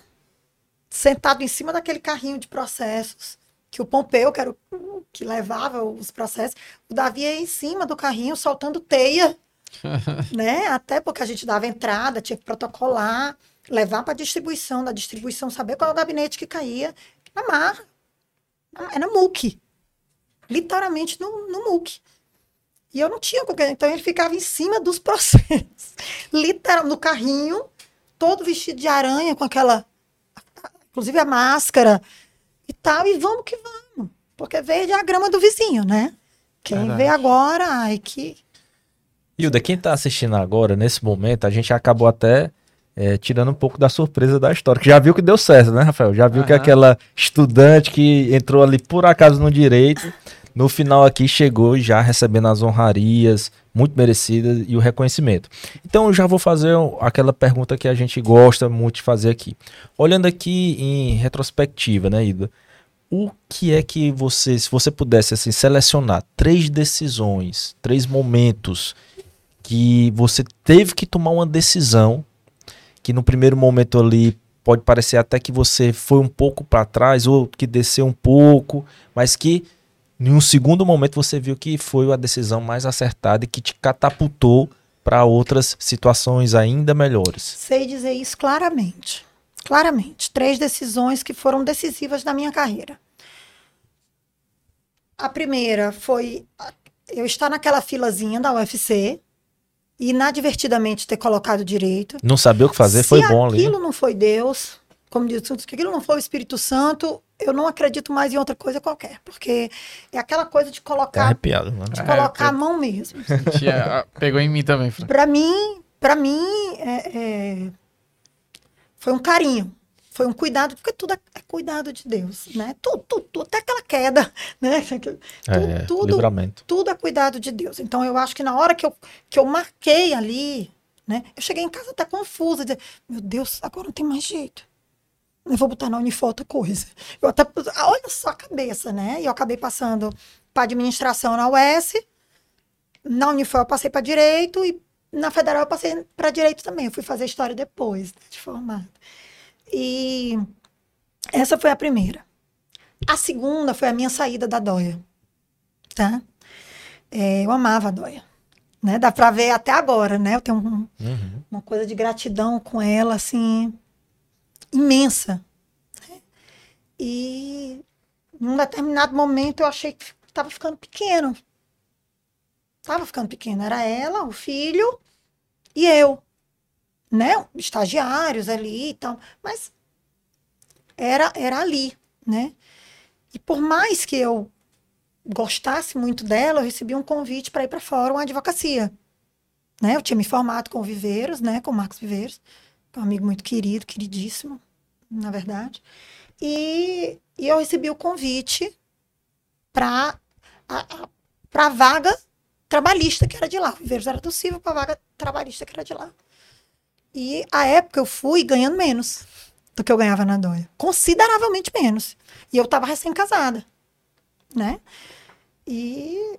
sentado em cima daquele carrinho de processos, que o Pompeu, que era o que levava os processos, o Davi ia em cima do carrinho soltando teia, *laughs* né? Até porque a gente dava entrada, tinha que protocolar levar para a distribuição, da distribuição saber qual é o gabinete que caía, na marra. Era muque. Literalmente no, no muque. E eu não tinha qualquer. Então ele ficava em cima dos *laughs* processos. Literal, no carrinho, todo vestido de aranha, com aquela. Inclusive a máscara e tal. E vamos que vamos. Porque verde é a grama do vizinho, né? Quem Verdade. vê agora, ai que. Hilda, quem está assistindo agora, nesse momento, a gente acabou até é, tirando um pouco da surpresa da história. Que já viu que deu certo, né, Rafael? Já viu uhum. que aquela estudante que entrou ali por acaso no direito, no final aqui chegou já recebendo as honrarias muito merecidas e o reconhecimento. Então eu já vou fazer aquela pergunta que a gente gosta muito de fazer aqui. Olhando aqui em retrospectiva, né, Ida? O que é que você, se você pudesse assim selecionar três decisões, três momentos que você teve que tomar uma decisão que no primeiro momento ali pode parecer até que você foi um pouco para trás ou que desceu um pouco, mas que em um segundo momento você viu que foi a decisão mais acertada e que te catapultou para outras situações ainda melhores. Sei dizer isso claramente. Claramente. Três decisões que foram decisivas na minha carreira. A primeira foi eu estar naquela filazinha da UFC, inadvertidamente ter colocado direito. Não saber o que fazer Se foi bom ali. Se aquilo não foi Deus, como diz, se aquilo não foi o Espírito Santo, eu não acredito mais em outra coisa qualquer, porque é aquela coisa de colocar, tá arrepiado, mano. de colocar é, a mão mesmo. Sentia, pegou em mim também. Para mim, para mim, é, é, foi um carinho foi um cuidado, porque tudo é, é cuidado de Deus, né? Tudo, tudo, tudo até aquela queda, *laughs* né? Tudo, é, tudo, livramento. tudo é cuidado de Deus. Então eu acho que na hora que eu, que eu marquei ali, né? Eu cheguei em casa até confusa, dizer, meu Deus, agora não tem mais jeito. Eu vou botar na Unifor outra coisa. Eu até, olha só a cabeça, né? E eu acabei passando para administração na UES, na Unifor eu passei para direito e na Federal eu passei para direito também. Eu fui fazer história depois né, de formado. E essa foi a primeira. A segunda foi a minha saída da Dóia, tá? É, eu amava a Dóia, né? Dá pra ver até agora, né? Eu tenho um, uhum. uma coisa de gratidão com ela, assim, imensa. Né? E num determinado momento eu achei que estava ficando pequeno. Tava ficando pequeno. Era ela, o filho e eu né, estagiários ali e tal, mas era, era ali, né? E por mais que eu gostasse muito dela, eu recebi um convite para ir para fora, uma advocacia. Né? Eu tinha me formado com o Viveiros, né, com o Marcos Viveiros, é um amigo muito querido, queridíssimo, na verdade. E, e eu recebi o convite para a vaga trabalhista que era de lá. Viveiros era do Silvio para a vaga trabalhista que era de lá. E a época eu fui ganhando menos do que eu ganhava na Dóia. Consideravelmente menos. E eu estava recém-casada, né? E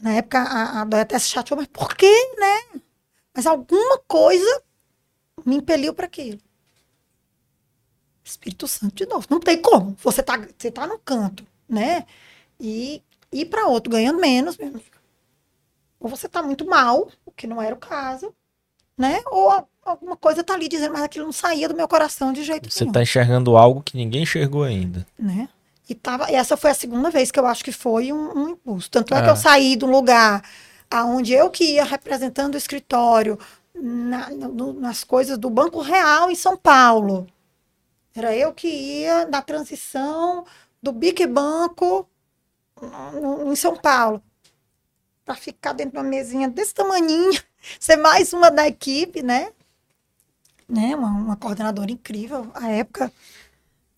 na época a, a Dóia até se chateou, mas por quê, né? Mas alguma coisa me impeliu para aquilo. Espírito Santo de novo. Não tem como. Você tá, você tá no canto, né? E ir para outro ganhando menos, menos. Ou você tá muito mal, o que não era o caso, né? Ou alguma coisa tá ali dizendo, mas aquilo não saía do meu coração de jeito você nenhum. Você tá enxergando algo que ninguém enxergou ainda. Né? E, tava, e essa foi a segunda vez que eu acho que foi um, um impulso. Tanto é. é que eu saí do lugar aonde eu que ia representando o escritório na, no, nas coisas do Banco Real em São Paulo. Era eu que ia na transição do Bic Banco em São Paulo. Para ficar dentro de uma mesinha desse tamanhinho, *laughs* ser mais uma da equipe, né? né? Uma, uma coordenadora incrível. A época,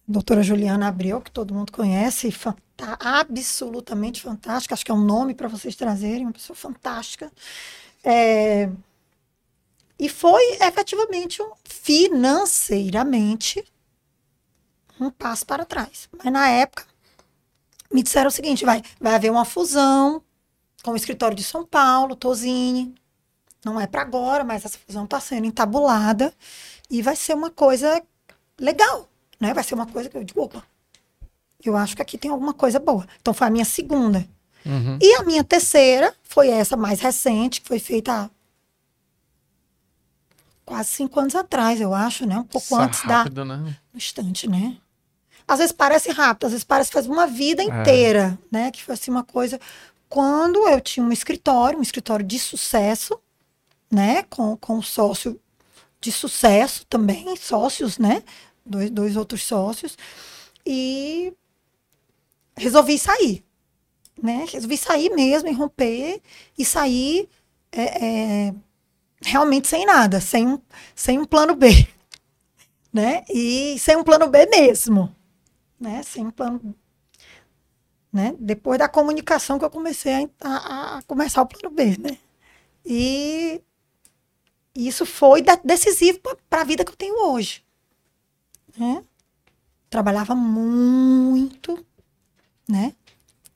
doutora Juliana Abreu, que todo mundo conhece, fanta absolutamente fantástica. Acho que é um nome para vocês trazerem, uma pessoa fantástica. É... E foi efetivamente, financeiramente, um passo para trás. Mas na época, me disseram o seguinte: vai, vai haver uma fusão com o escritório de São Paulo, Tosini. Não é para agora, mas essa fusão está sendo entabulada e vai ser uma coisa legal, né? Vai ser uma coisa que eu digo, opa, eu acho que aqui tem alguma coisa boa. Então foi a minha segunda. Uhum. E a minha terceira foi essa mais recente, que foi feita há quase cinco anos atrás, eu acho, né? Um pouco Isso antes rápido, da. Né? No instante, né? Às vezes parece rápido, às vezes parece que faz uma vida é. inteira, é. né? Que foi assim uma coisa. Quando eu tinha um escritório, um escritório de sucesso, né? Com, com um sócio de sucesso também, sócios, né? Dois, dois outros sócios. E resolvi sair, né? Resolvi sair mesmo, e romper e sair é, é, realmente sem nada, sem um, sem um plano B, *laughs* né? E sem um plano B mesmo, né? Sem plano né? Depois da comunicação que eu comecei a, a, a começar o plano B, né? E isso foi decisivo para a vida que eu tenho hoje. Né? Trabalhava muito, né?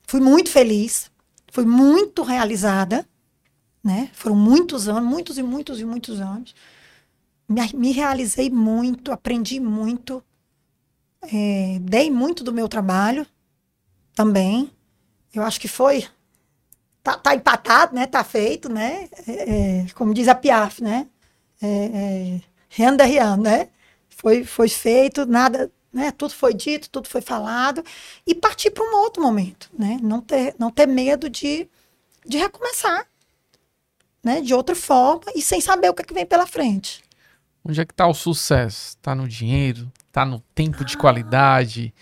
Fui muito feliz, fui muito realizada, né? Foram muitos anos, muitos e muitos e muitos anos. Me, me realizei muito, aprendi muito, é, dei muito do meu trabalho também. Eu acho que foi tá, tá empatado, né? Tá feito, né? É, é, como diz a Piaf, né? É, é, rien de rien, né? Foi, foi feito, nada, né? Tudo foi dito, tudo foi falado e partir para um outro momento, né? Não ter, não ter medo de, de recomeçar, né? De outra forma e sem saber o que, é que vem pela frente. Onde é que está o sucesso? Está no dinheiro? Está no tempo de qualidade?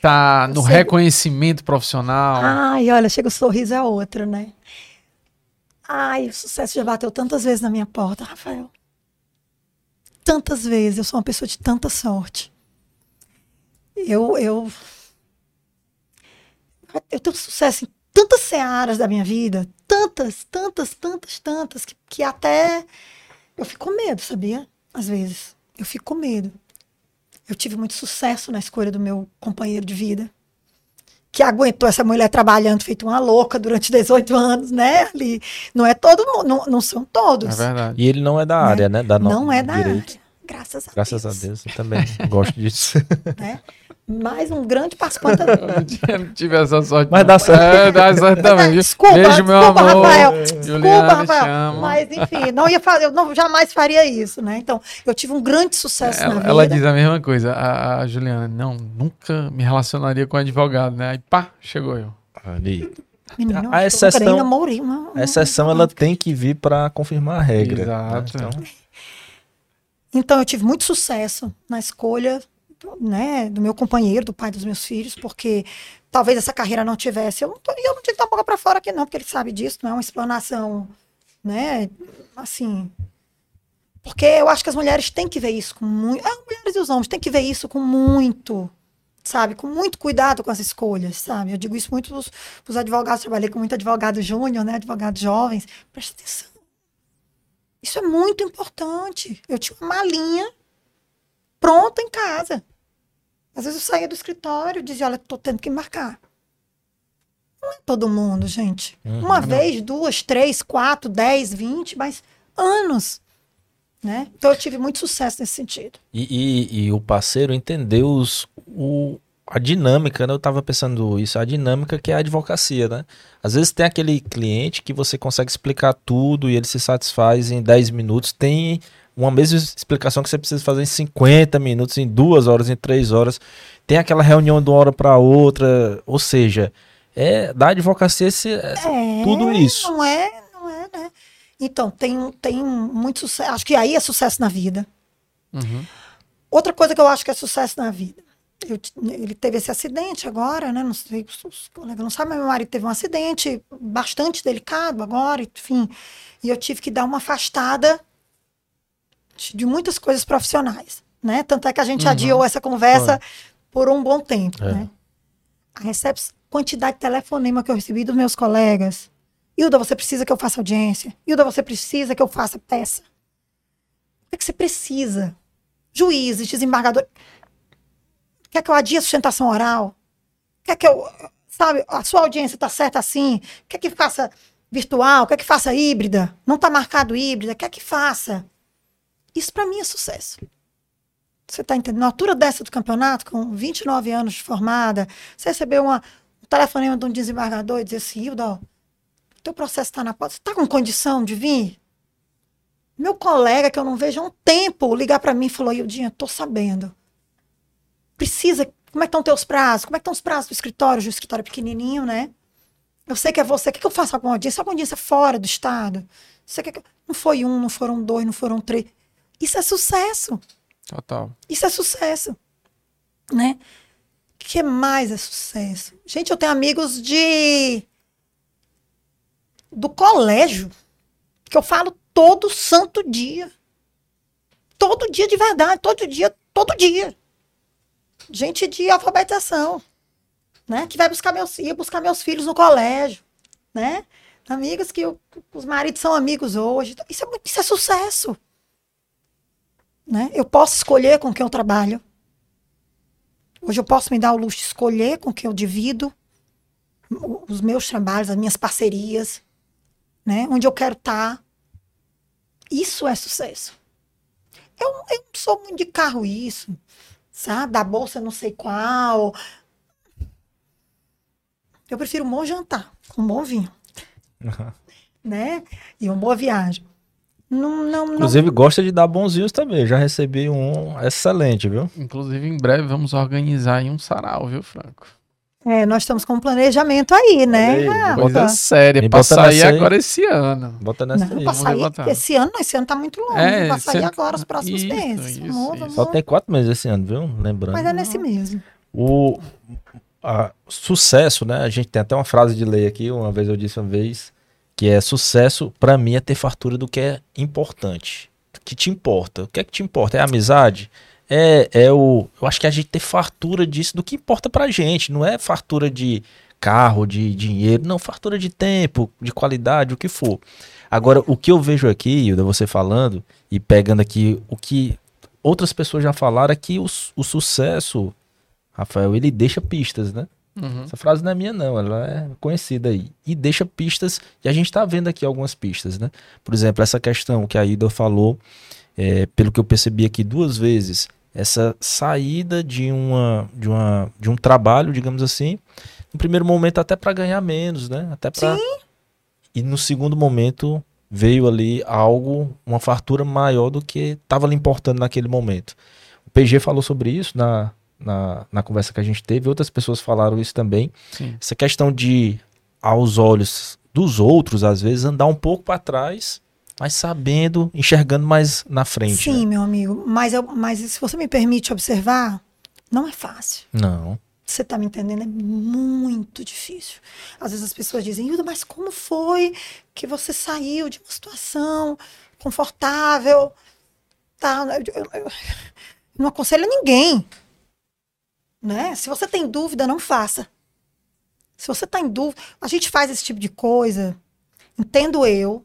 Tá no reconhecimento profissional. Ai, olha, chega o sorriso é outro, né? Ai, o sucesso já bateu tantas vezes na minha porta, Rafael. Tantas vezes. Eu sou uma pessoa de tanta sorte. Eu, eu, eu tenho sucesso em tantas searas da minha vida. Tantas, tantas, tantas, tantas, que, que até eu fico com medo, sabia? Às vezes. Eu fico com medo. Eu tive muito sucesso na escolha do meu companheiro de vida, que aguentou essa mulher trabalhando feito uma louca durante 18 anos, né? Ali, não é todo mundo, não, não são todos. É verdade. E ele não é da área, né? Da não é da direito. área. Graças a Graças Deus. Graças a Deus, eu também *laughs* gosto disso. Né? Mais um grande participante. *laughs* Eu não tive essa sorte. Mas dá certo. É, dá certo também. Desculpa, Beijo, meu desculpa, amor. Rafael. Desculpa, Rafael. Mas, enfim, não ia fazer, eu não, jamais faria isso, né? Então, eu tive um grande sucesso ela, na vida. Ela diz a mesma coisa, a, a, Juliana. Não, nunca me relacionaria com advogado, né? Aí, pá, chegou eu. Ali. Menino, a exceção, namorei, uma, a exceção ela tem que vir para confirmar a regra. Né? Exato. Né? Então... então, eu tive muito sucesso na escolha né, do meu companheiro, do pai dos meus filhos, porque talvez essa carreira não tivesse. Eu não, tô, eu não tive que boca para fora aqui, não, porque ele sabe disso, não é uma explanação, né, assim. Porque eu acho que as mulheres têm que ver isso com muito. As mulheres e os homens têm que ver isso com muito, sabe? Com muito cuidado com as escolhas, sabe? Eu digo isso muito para os advogados, trabalhei com muito advogado júnior, né? Advogados jovens. Presta atenção. Isso é muito importante. Eu tinha uma malinha pronta em casa. Às vezes eu saía do escritório e dizia, olha, tô tendo que marcar. Não é todo mundo, gente. Uhum, uma não. vez, duas, três, quatro, dez, vinte, mas anos. Né? Então eu tive muito sucesso nesse sentido. E, e, e o parceiro entendeu os, o, a dinâmica, né? Eu estava pensando isso, a dinâmica que é a advocacia, né? Às vezes tem aquele cliente que você consegue explicar tudo e ele se satisfaz em 10 minutos. Tem uma mesma explicação que você precisa fazer em 50 minutos, em duas horas, em três horas. Tem aquela reunião de uma hora para outra. Ou seja, é da advocacia esse, é, tudo isso. Não é, não é, né? Então, tem, tem muito sucesso. Acho que aí é sucesso na vida. Uhum. Outra coisa que eu acho que é sucesso na vida. Eu, ele teve esse acidente agora, né? Não sei, os colegas não sabem, mas meu marido teve um acidente bastante delicado agora, enfim. E eu tive que dar uma afastada de muitas coisas profissionais, né? Tanto é que a gente uhum. adiou essa conversa por um bom tempo, é. né? A recep quantidade de telefonema que eu recebi dos meus colegas Hilda, você precisa que eu faça audiência. Hilda, você precisa que eu faça peça. O que, é que você precisa? Juízes, desembargadores. Quer que eu adie a sustentação oral? Quer que eu. Sabe, a sua audiência está certa assim? Quer que faça virtual? Quer que faça híbrida? Não está marcado híbrida? Quer que faça? Isso para mim é sucesso. Você está entendendo? Na altura dessa do campeonato, com 29 anos de formada, você recebeu uma, um telefonema de um desembargador e dizer assim, Hilda, ó, teu processo está na pauta, você está com condição de vir? Meu colega, que eu não vejo há um tempo, ligar para mim e falou, Ildinha, tô sabendo. Precisa, como é que estão teus prazos? Como é que estão os prazos do escritório? O escritório é pequenininho, né? Eu sei que é você. O que, que eu faço alguma audiência? Alguma audiência fora do estado? Você quer que... Não foi um, não foram dois, não foram três. Isso é sucesso. Total. Isso é sucesso. Né? O que mais é sucesso? Gente, eu tenho amigos de do colégio, que eu falo todo santo dia. Todo dia de verdade, todo dia, todo dia. Gente de alfabetização, né? Que vai buscar meus, ia buscar meus filhos no colégio, né? Amigas que eu, os maridos são amigos hoje. Isso é, isso é sucesso. Né? Eu posso escolher com quem eu trabalho. Hoje eu posso me dar o luxo de escolher com quem eu divido os meus trabalhos, as minhas parcerias né? Onde eu quero estar. Tá. Isso é sucesso. Eu, eu não sou muito de carro isso, sabe? Da bolsa não sei qual. Eu prefiro um bom jantar, um bom vinho. Uhum. Né? E uma boa viagem. Não, não, não... Inclusive, gosta de dar bons vinhos também. Já recebi um excelente, viu? Inclusive, em breve vamos organizar um sarau, viu, Franco? É, nós estamos com um planejamento aí, né? Aí, ah, coisa séria, pra sair agora esse ano. Bota nessa não, aí. Pra sair, esse ano, esse ano tá muito longe. É, pra sair agora os próximos isso, meses. Isso, isso. Só tem quatro meses esse ano, viu? Lembrando. Mas é nesse mesmo. O a, sucesso, né? A gente tem até uma frase de lei aqui, uma vez eu disse uma vez, que é sucesso para mim é ter fartura do que é importante. Que te importa. O que é que te importa? É a amizade? é, é o. Eu acho que a gente ter fartura disso do que importa pra gente. Não é fartura de carro, de dinheiro, não, fartura de tempo, de qualidade, o que for. Agora, o que eu vejo aqui, Hilda, você falando, e pegando aqui o que outras pessoas já falaram, é que o, o sucesso, Rafael, ele deixa pistas, né? Uhum. Essa frase não é minha, não, ela é conhecida aí. E deixa pistas, e a gente tá vendo aqui algumas pistas, né? Por exemplo, essa questão que a Ida falou, é, pelo que eu percebi aqui duas vezes, essa saída de, uma, de, uma, de um trabalho, digamos assim, no primeiro momento até para ganhar menos, né? Até para E no segundo momento veio ali algo, uma fartura maior do que estava lhe importando naquele momento. O PG falou sobre isso na, na, na, conversa que a gente teve, outras pessoas falaram isso também. Sim. Essa questão de, aos olhos dos outros, às vezes, andar um pouco para trás mas sabendo, enxergando mais na frente. Sim, né? meu amigo. Mas, eu, mas se você me permite observar, não é fácil. Não. Você está me entendendo? É muito difícil. Às vezes as pessoas dizem, Hilda, mas como foi que você saiu de uma situação confortável? Tá, eu, eu, eu não aconselho ninguém. Né? Se você tem dúvida, não faça. Se você está em dúvida, a gente faz esse tipo de coisa, entendo eu,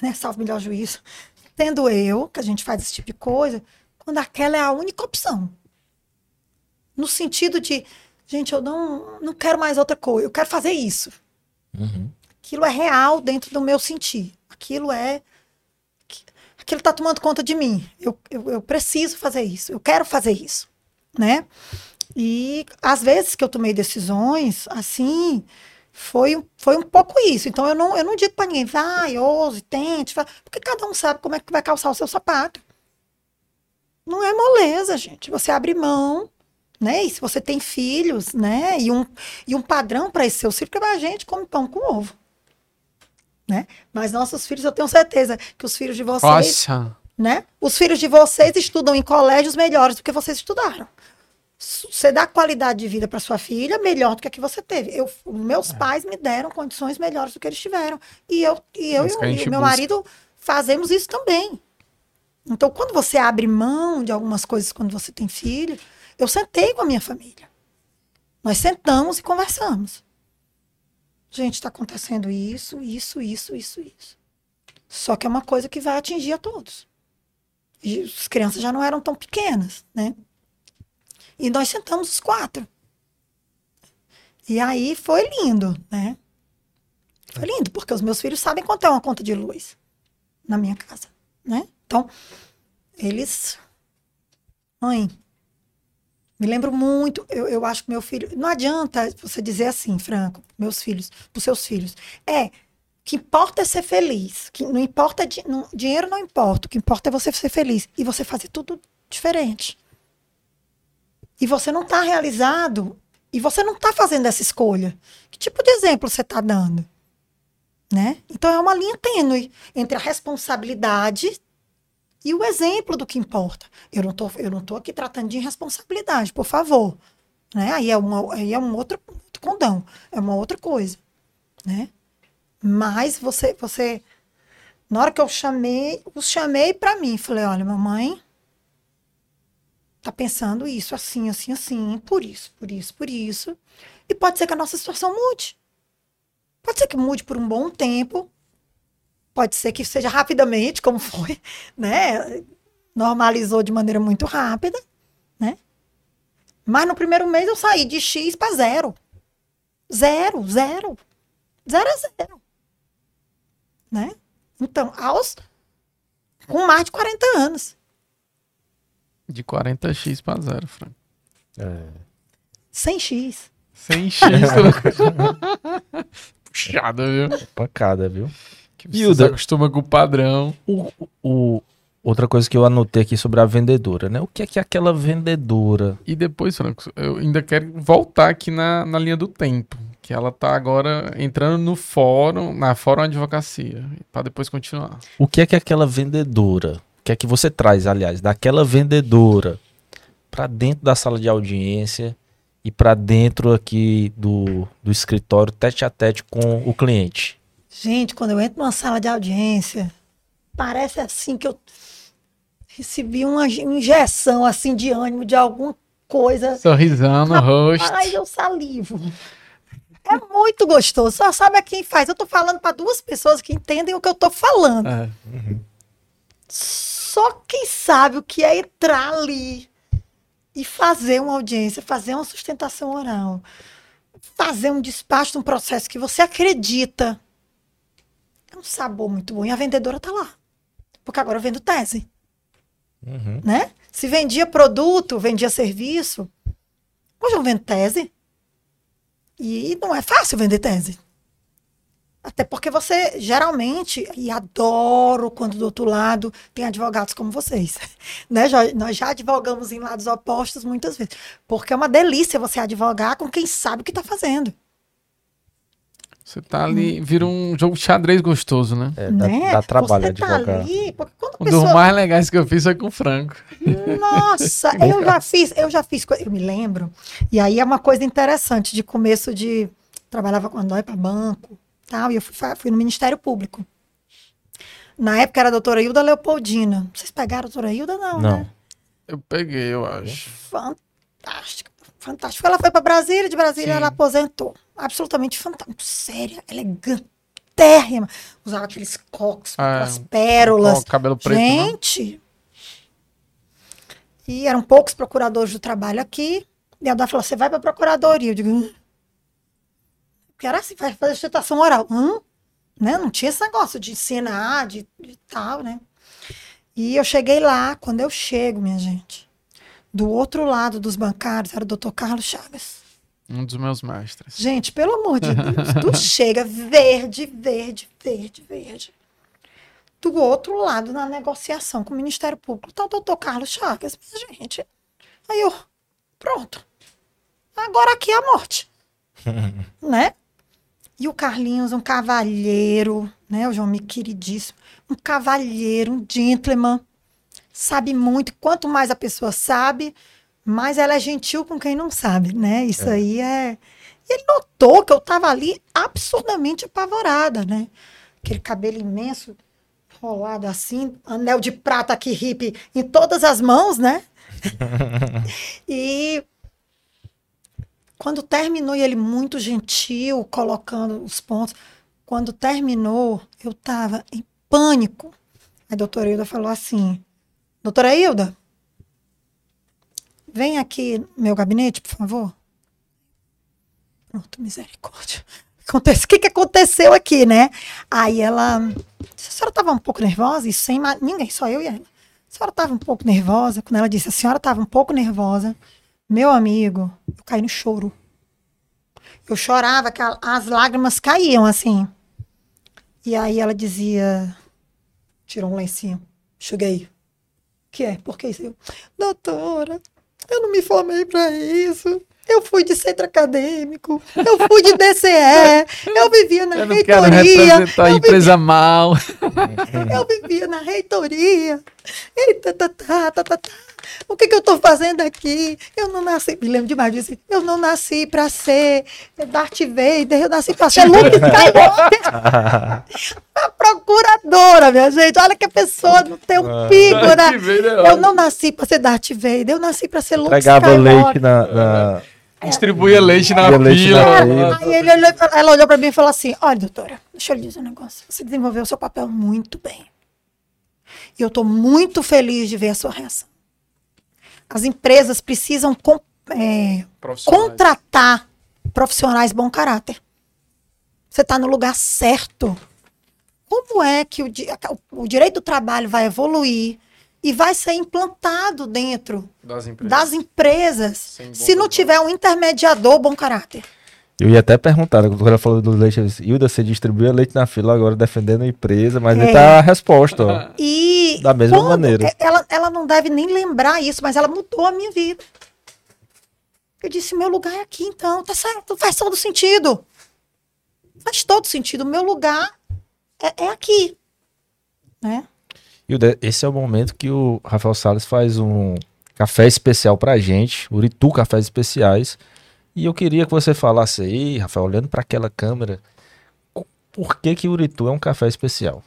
né? Salvo melhor juízo, entendo eu que a gente faz esse tipo de coisa quando aquela é a única opção. No sentido de, gente, eu não, não quero mais outra coisa, eu quero fazer isso. Uhum. Aquilo é real dentro do meu sentir. Aquilo é. Aquilo está tomando conta de mim. Eu, eu, eu preciso fazer isso, eu quero fazer isso. Né? E às vezes que eu tomei decisões, assim, foi, foi um pouco isso. Então eu não, eu não digo para ninguém, vai, ouse, tente, porque cada um sabe como é que vai calçar o seu sapato. Não é moleza, gente. Você abre mão, né? E se você tem filhos, né? E um, e um padrão para esse seu porque a gente come pão com ovo. Né? Mas nossos filhos, eu tenho certeza que os filhos de vocês. Nossa. Né? Os filhos de vocês estudam em colégios melhores do que vocês estudaram você dá qualidade de vida para sua filha melhor do que a que você teve. Eu, meus é. pais me deram condições melhores do que eles tiveram. E eu e, eu, e, o, meu marido fazemos isso também. Então, quando você abre mão de algumas coisas quando você tem filho, eu sentei com a minha família. Nós sentamos e conversamos. Gente, está acontecendo isso, isso, isso, isso, isso. Só que é uma coisa que vai atingir a todos. E as crianças já não eram tão pequenas, né? E nós sentamos os quatro. E aí foi lindo, né? Foi lindo, porque os meus filhos sabem quanto é uma conta de luz na minha casa, né? Então, eles. Mãe, me lembro muito, eu, eu acho que meu filho. Não adianta você dizer assim, Franco, meus filhos, para seus filhos. É, que importa é ser feliz. Que não importa, não, dinheiro não importa. O que importa é você ser feliz. E você fazer tudo diferente e você não está realizado e você não está fazendo essa escolha. Que tipo de exemplo você está dando? Né? Então é uma linha tênue entre a responsabilidade e o exemplo do que importa. Eu não tô, eu não tô aqui tratando de irresponsabilidade, por favor. Né? Aí é, uma, aí é um outro, condão, é uma outra coisa. Né? Mas você, você, na hora que eu chamei, os chamei para mim, falei, olha, mamãe, tá pensando isso, assim, assim, assim, por isso, por isso, por isso. E pode ser que a nossa situação mude. Pode ser que mude por um bom tempo. Pode ser que seja rapidamente, como foi, *laughs* né? Normalizou de maneira muito rápida, né? Mas no primeiro mês eu saí de X para zero. Zero, zero. Zero a zero. Né? Então, aos. com mais de 40 anos. De 40x para zero, Frank. É. 100x. 100x. *laughs* Puxada, viu? Pancada, viu? Que você se acostuma com o padrão. O, o, outra coisa que eu anotei aqui sobre a vendedora, né? O que é que é aquela vendedora? E depois, Franco, eu ainda quero voltar aqui na, na linha do tempo. Que ela tá agora entrando no fórum, na Fórum Advocacia. para depois continuar. O que é que é aquela vendedora? Que é que você traz, aliás, daquela vendedora para dentro da sala de audiência e para dentro aqui do, do escritório, tete a tete com o cliente? Gente, quando eu entro numa sala de audiência, parece assim que eu recebi uma injeção assim de ânimo de alguma coisa. Sorrisão no rosto. Ai, eu salivo. É muito gostoso. Só sabe a quem faz. Eu tô falando para duas pessoas que entendem o que eu tô falando. É. Uhum. Só quem sabe o que é entrar ali e fazer uma audiência, fazer uma sustentação oral, fazer um despacho de um processo que você acredita. É um sabor muito bom. E a vendedora tá lá. Porque agora eu vendo tese. Uhum. Né? Se vendia produto, vendia serviço. Hoje eu vendo tese. E não é fácil vender tese. Até porque você geralmente, e adoro quando do outro lado tem advogados como vocês. *laughs* Né? Já, nós já advogamos em lados opostos muitas vezes. Porque é uma delícia você advogar com quem sabe o que está fazendo. Você tá ali, vira um jogo de xadrez gostoso, né? É, dá, né? dá trabalho você tá advogar. Ali, porque quando um pessoa... dos mais legais que eu fiz foi com o Franco. Nossa, *laughs* eu já fiz, eu já fiz, eu me lembro. E aí é uma coisa interessante de começo de trabalhava com a para banco tal, e eu fui, fui no Ministério Público. Na época era a doutora Hilda Leopoldina. Vocês pegaram a doutora Hilda, não, não. né? Eu peguei, eu acho. Fantástica. fantástico. Ela foi para Brasília, de Brasília Sim. ela aposentou. Absolutamente fantástica, séria, elegantérrima. Usava aqueles cocos, é, aquelas pérolas. cabelo preto. Né? Gente. Né? E eram poucos procuradores do trabalho aqui. E a Dá falou: você vai para a procuradoria. Eu digo, hum. que era assim, vai fazer sustentação oral. Hum? Né? Não tinha esse negócio de ensinar, de, de tal, né? E eu cheguei lá, quando eu chego, minha gente, do outro lado dos bancários era o doutor Carlos Chagas. Um dos meus mestres. Gente, pelo amor de *laughs* Deus, tu chega verde, verde, verde, verde. Do outro lado, na negociação com o Ministério Público, tá o doutor Carlos Chagas, minha gente. Aí eu, pronto. Agora aqui é a morte. *laughs* né? E o Carlinhos, um cavalheiro, né? O João me queridíssimo. Um cavalheiro, um gentleman sabe muito. Quanto mais a pessoa sabe, mais ela é gentil com quem não sabe, né? Isso é. aí é. Ele notou que eu estava ali absurdamente apavorada, né? Aquele cabelo imenso, rolado assim, anel de prata aqui, hippie, em todas as mãos, né? *laughs* e quando terminou, e ele muito gentil, colocando os pontos, quando terminou, eu estava em pânico. A doutora Hilda falou assim: Doutora Hilda, vem aqui no meu gabinete, por favor. Pronto, misericórdia. *laughs* O que, que aconteceu aqui, né? Aí ela. A senhora estava um pouco nervosa, e sem ninguém, só eu e ela. A senhora estava um pouco nervosa. Quando ela disse, a senhora estava um pouco nervosa, meu amigo, eu caí no choro. Eu chorava, que as lágrimas caíam assim. E aí ela dizia, tirou um lencinho, cheguei que é? Por que isso? Eu, doutora, eu não me formei para isso. Eu fui de centro acadêmico, eu fui de DCE, *laughs* eu vivia na eu não reitoria. Quero representar a empresa vivia, mal. *laughs* Eu vivia na reitoria. Eita, tá, tá, tá, tá, tá. O que, que eu estou fazendo aqui? Eu não nasci, me lembro demais disso. Eu não nasci para ser Darth Vader, eu nasci para ser Luke Skywalker. *laughs* a procuradora, minha gente. Olha que a pessoa não tem um ah. pico, né? Eu não nasci para ser Darth Vader, eu nasci para ser Luke Skywalker. leite na... na... É. Distribuía leite na fila. Aí ele olhou, ela olhou para mim e falou assim: Olha, doutora, deixa eu lhe dizer um negócio. Você desenvolveu o seu papel muito bem. E eu estou muito feliz de ver a sua reação. As empresas precisam com, é, profissionais. contratar profissionais bom caráter. Você está no lugar certo. Como é que o, o, direito do trabalho vai evoluir e vai ser implantado dentro das empresas, das empresas se não tiver um intermediador bom caráter? Eu ia até perguntar, quando ela falou do leite, Hilda, você distribuía leite na fila agora defendendo a empresa, mas é. aí tá a resposta. *laughs* E da mesma maneira. Ela, ela não deve nem lembrar isso, mas ela mudou a minha vida. Eu disse, meu lugar é aqui, então, tá certo, faz todo sentido. Faz todo sentido. Meu lugar é, é aqui. Né? Hilda, esse é o momento que o Rafael Salles faz um café especial pra gente, Uritu Cafés Especiais. E eu queria que você falasse aí, Rafael, olhando para aquela câmera, por que que Uritu é um café especial?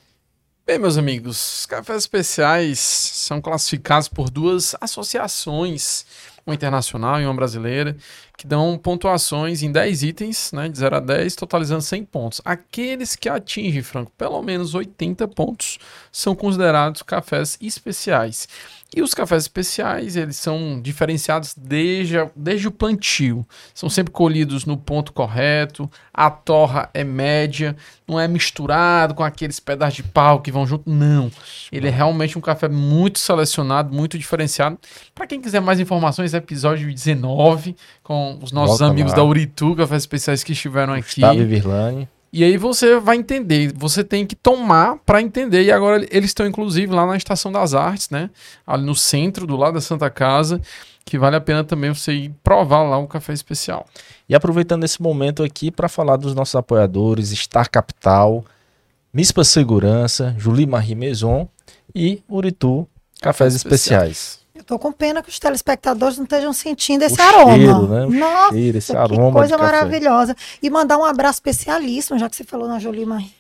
Bem, meus amigos, cafés especiais são classificados por duas associações, uma internacional e uma brasileira, que dão pontuações em 10 itens, né, de 0 a 10, totalizando 100 pontos. Aqueles que atingem, Franco, pelo menos 80 pontos, são considerados cafés especiais. E os cafés especiais, eles são diferenciados desde, desde o plantio. São sempre colhidos no ponto correto, a torra é média, não é misturado com aqueles pedaços de pau que vão junto. Não. Ele é realmente um café muito selecionado, muito diferenciado. Para quem quiser mais informações, episódio 19, com os nossos Volta amigos lá. da Uritu, cafés especiais que estiveram aqui. Gustavo e Virlane. E aí você vai entender, você tem que tomar para entender. E agora eles estão inclusive lá na Estação das Artes, né? Ali no centro, do lado da Santa Casa, que vale a pena também você ir provar lá um café especial. E aproveitando esse momento aqui para falar dos nossos apoiadores, Star Capital, Mispa Segurança, Julie Marie Maison e Uritu Cafés, Cafés Especiais. especiais. Tô com pena que os telespectadores não estejam sentindo esse o aroma. Cheiro, né? O Nossa, cheiro, esse aroma que coisa maravilhosa. E mandar um abraço especialíssimo, já que você falou na Jolie Marie.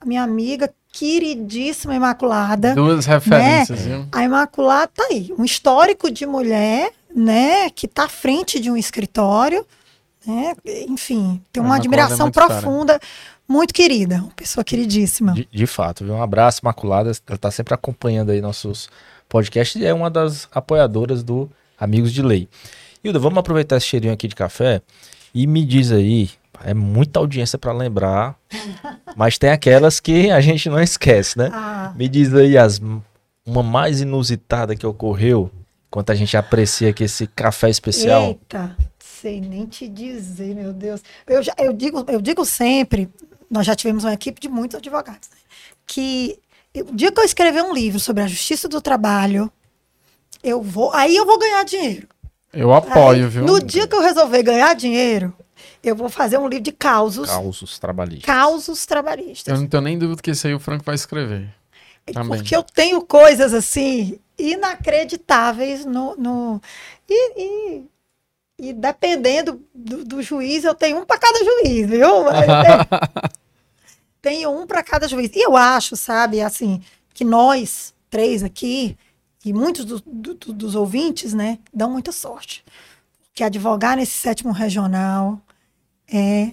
A minha amiga queridíssima Imaculada. Duas né? referências, né? A Imaculada tá aí. Um histórico de mulher, né, que está à frente de um escritório, né, enfim, tem uma admiração profunda, muito querida, uma pessoa queridíssima. De, de fato, viu? um abraço, Imaculada, ela está sempre acompanhando aí nossos podcasts e é uma das apoiadoras do Amigos de Lei. Hilda, vamos aproveitar esse cheirinho aqui de café e me diz aí, é muita audiência para lembrar, *laughs* mas tem aquelas que a gente não esquece, né? Ah. Me diz aí as uma mais inusitada que ocorreu enquanto a gente aprecia aqui esse café especial. Eita, sei nem te dizer, meu Deus. Eu, já, eu, digo, eu digo sempre, nós já tivemos uma equipe de muitos advogados, né? que o dia que eu escrever um livro sobre a justiça do trabalho, eu vou, aí eu vou ganhar dinheiro. Eu apoio, aí, viu? No dia que eu resolver ganhar dinheiro, eu vou fazer um livro de causos. Causos trabalhistas. Causos trabalhistas. Eu não tenho nem dúvida que esse aí o Franco vai escrever. Também. Porque eu tenho coisas assim inacreditáveis no. no e, e, e dependendo do, do, juiz, eu tenho um para cada juiz, viu? *laughs* tenho, um para cada juiz. E eu acho, sabe, assim, que nós três aqui, e muitos do, do, dos ouvintes, né, dão muita sorte. Que advogar nesse sétimo regional é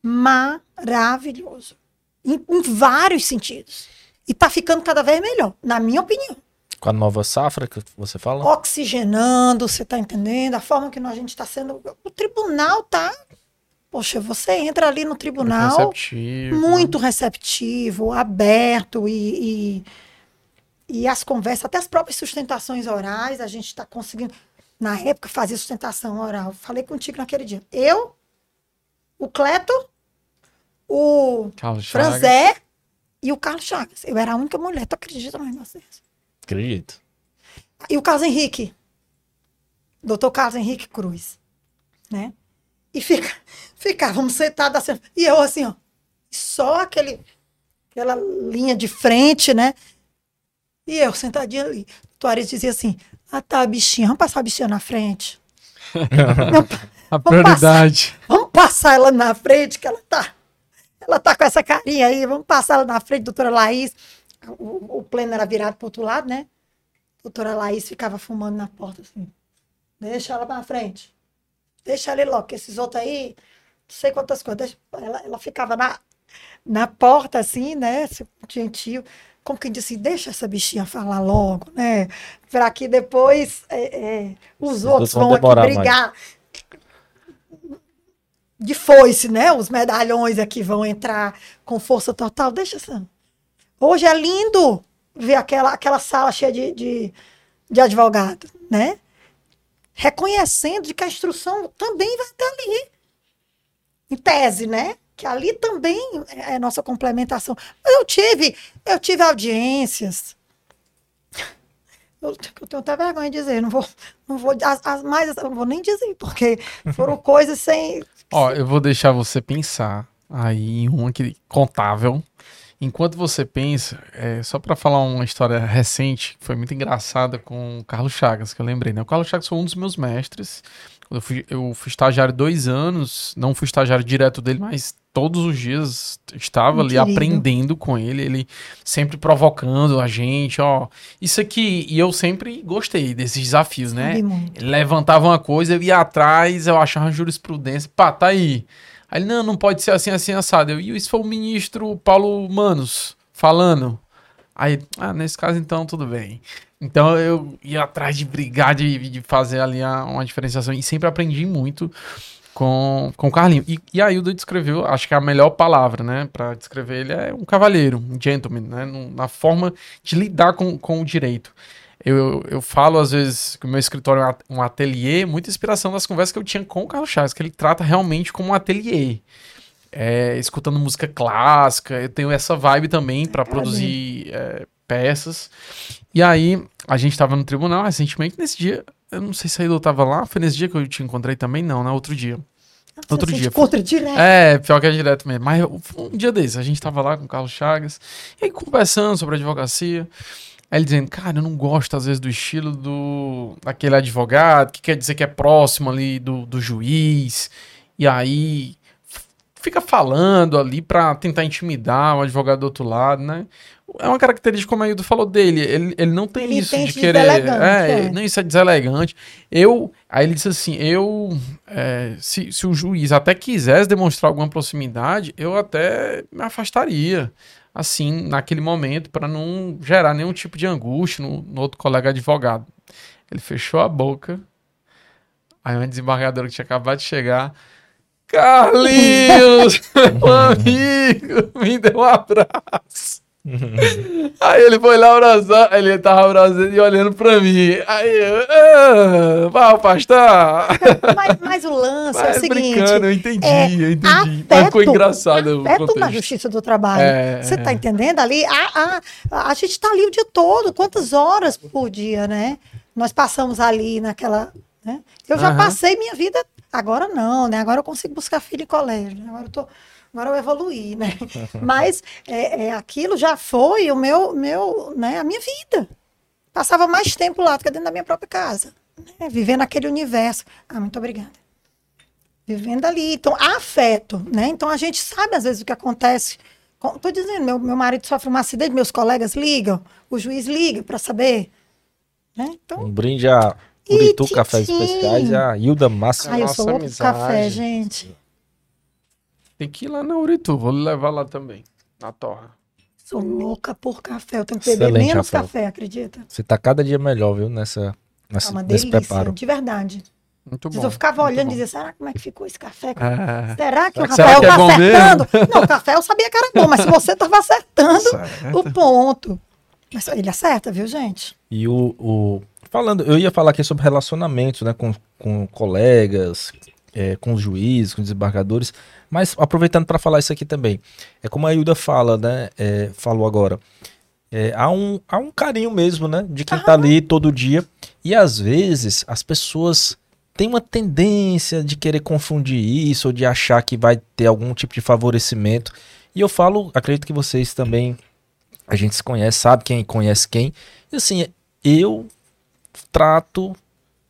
maravilhoso. Em, em vários sentidos. E está ficando cada vez melhor, na minha opinião. Com a nova safra que você fala? Oxigenando, você está entendendo? A forma que a gente está sendo. O tribunal tá. Poxa, você entra ali no tribunal. Muito receptivo. Muito receptivo, aberto e, e, e as conversas, até as próprias sustentações orais, a gente está conseguindo. Na época, fazer sustentação oral. Falei contigo naquele dia. Eu, o Cleto, o Franzé e o Carlos Chagas. Eu era a única mulher. Tu acredita negócio desse? Acredito. E o Carlos Henrique. Doutor Carlos Henrique Cruz. Né? E fica, ficávamos sentados assim. E eu assim, ó. Só aquele, aquela linha de frente, né? E eu sentadinha ali. O Tuarez dizia assim: Ah, tá, a bichinha, vamos passar a bichinha na frente. *laughs* a prioridade. Vamos passar, vamos passar ela na frente, que ela tá ela tá com essa carinha aí, vamos passar ela na frente, doutora Laís. O, o pleno era virado pro outro lado, né? Doutora Laís ficava fumando na porta assim. Deixa ela pra frente. Deixa ir logo, que esses outros aí, não sei quantas coisas. Ela, ela ficava na, na porta assim, né? Gentil. Como quem disse, deixa essa bichinha falar logo, né? Para que depois é, é, os outros vão aqui brigar. Mais de foice, né? Os medalhões aqui vão entrar com força total. Deixa assim. Hoje é lindo ver aquela, aquela sala cheia de, de, de advogado, né? Reconhecendo de que a instrução também vai estar ali. Em tese, né? Que ali também é nossa complementação. Eu tive, eu tive audiências. Eu, eu tenho até vergonha de dizer, não vou, não vou, as, as mais, eu não vou nem dizer, porque foram *laughs* coisas sem, Ó, eu vou deixar você pensar aí em uma que contável. Enquanto você pensa, é, só para falar uma história recente, que foi muito engraçada com o Carlos Chagas, que eu lembrei, né? O Carlos Chagas foi um dos meus mestres. Eu fui, eu fui estagiário dois anos, não fui estagiário direto dele, mas todos os dias estava ali aprendendo com ele, ele sempre provocando a gente, ó. Isso aqui, e eu sempre gostei desses desafios, né? Ele levantava uma coisa, eu ia atrás, eu achava jurisprudência, pá, tá aí. Aí ele, não, não pode ser assim, assim, assado. Eu, e isso foi o ministro Paulo Manos falando. Aí, ah, nesse caso então tudo bem. Então eu ia atrás de brigar, de, de fazer ali uma diferenciação e sempre aprendi muito com, com o Carlinho. E, e a Hilda descreveu, acho que a melhor palavra, né, para descrever ele é um cavalheiro, um gentleman, né, na forma de lidar com, com o direito. Eu, eu falo às vezes que o meu escritório é um ateliê, muita inspiração das conversas que eu tinha com o Carlos Chaves, que ele trata realmente como um ateliê. É, escutando música clássica, eu tenho essa vibe também para produzir é, peças. E aí, a gente estava no tribunal recentemente, nesse dia, eu não sei se a Ido tava lá, foi nesse dia que eu te encontrei também? Não, né? Outro dia. Nossa, Outro dia. Encontra direto. É, pior que é direto mesmo. Mas um dia desse, a gente tava lá com o Carlos Chagas, e aí conversando sobre advocacia. Aí ele dizendo, cara, eu não gosto às vezes do estilo do daquele advogado, que quer dizer que é próximo ali do, do juiz. E aí fica falando ali para tentar intimidar o advogado do outro lado, né? é uma característica, como a Hildo falou dele, ele, ele não tem ele isso de querer. É, é, não, isso é deselegante. Eu. Aí ele disse assim: eu. É, se, se o juiz até quisesse demonstrar alguma proximidade, eu até me afastaria. Assim, naquele momento, para não gerar nenhum tipo de angústia no, no outro colega advogado. Ele fechou a boca. Aí uma desembargadora que tinha acabado de chegar. Carlinhos, *laughs* meu amigo, me deu um abraço. Aí ele foi lá abraçar, ele tava abraçando e olhando pra mim. Aí eu, ah, vai. *laughs* Mas, mas, o lance mas, é o seguinte. Eu entendi, é, eu entendi. Afeto, mas ficou engraçado. Afeto na justiça do trabalho. É, Você tá entendendo ali? A, a, a gente tá ali o dia todo, quantas horas por dia, né? Nós passamos ali naquela. Né? Eu já passei minha vida, agora não, né? Agora eu consigo buscar filho em colégio. Né? Agora eu tô agora eu evoluí, né? *laughs* Mas é, é, aquilo já foi o meu, meu, né, a minha vida. Passava mais tempo lá do que dentro da minha própria casa, né? vivendo aquele universo. Ah, muito obrigada. Vivendo ali. Então, afeto, né? Então a gente sabe às vezes o que acontece. Estou dizendo, meu, meu marido sofre um acidente, meus colegas ligam, o juiz liga para saber. Né? Então, um brinde a Uritu Cafés Especiais e a Hilda Massa. Ah, eu sou outro café, gente. Tem que ir lá na Uritu, vou levar lá também, na torra. Sou louca por café, eu tenho que beber Excelente, menos Rafael. café, acredita? Você tá cada dia melhor, viu, nessa, nessa é uma nesse delícia, preparo. de verdade. Muito bom. Eu ficava olhando e dizia, será como é que ficou esse café? Ah, será que o Rafael que é tá acertando? Mesmo? Não, o café eu sabia que era bom, mas se você tava acertando Certo. o ponto. Mas ele acerta, viu, gente? E o, o, Falando, eu ia falar aqui sobre relacionamentos, né, com, com colegas, é, com os juízes, com os desembargadores, mas aproveitando para falar isso aqui também, é como a Hilda fala, né? É, falou agora. É, há, um, há um carinho mesmo, né? De quem está ali todo dia. E às vezes as pessoas têm uma tendência de querer confundir isso ou de achar que vai ter algum tipo de favorecimento. E eu falo, acredito que vocês também, a gente se conhece, sabe quem conhece quem. E assim, eu trato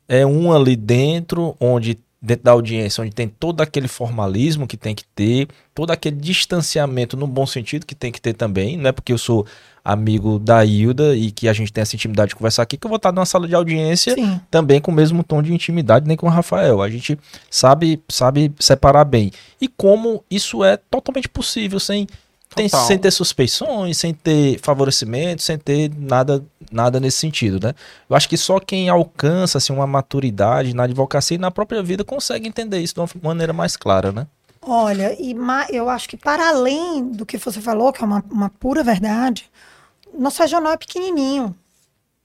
é um ali dentro, onde dentro da audiência, onde tem todo aquele formalismo que tem que ter, todo aquele distanciamento no bom sentido que tem que ter também, não é porque eu sou amigo da Hilda e que a gente tem essa intimidade de conversar aqui, que eu vou estar numa sala de audiência Sim. também com o mesmo tom de intimidade, nem com o Rafael. A gente sabe, sabe separar bem. E como isso é totalmente possível, sem tem, sem ter suspeições, sem ter favorecimento, sem ter nada, nada nesse sentido, né? Eu acho que só quem alcança assim, uma maturidade na advocacia e na própria vida consegue entender isso de uma maneira mais clara, né? Olha, e eu acho que para além do que você falou, que é uma, uma pura verdade, nosso regional é pequenininho,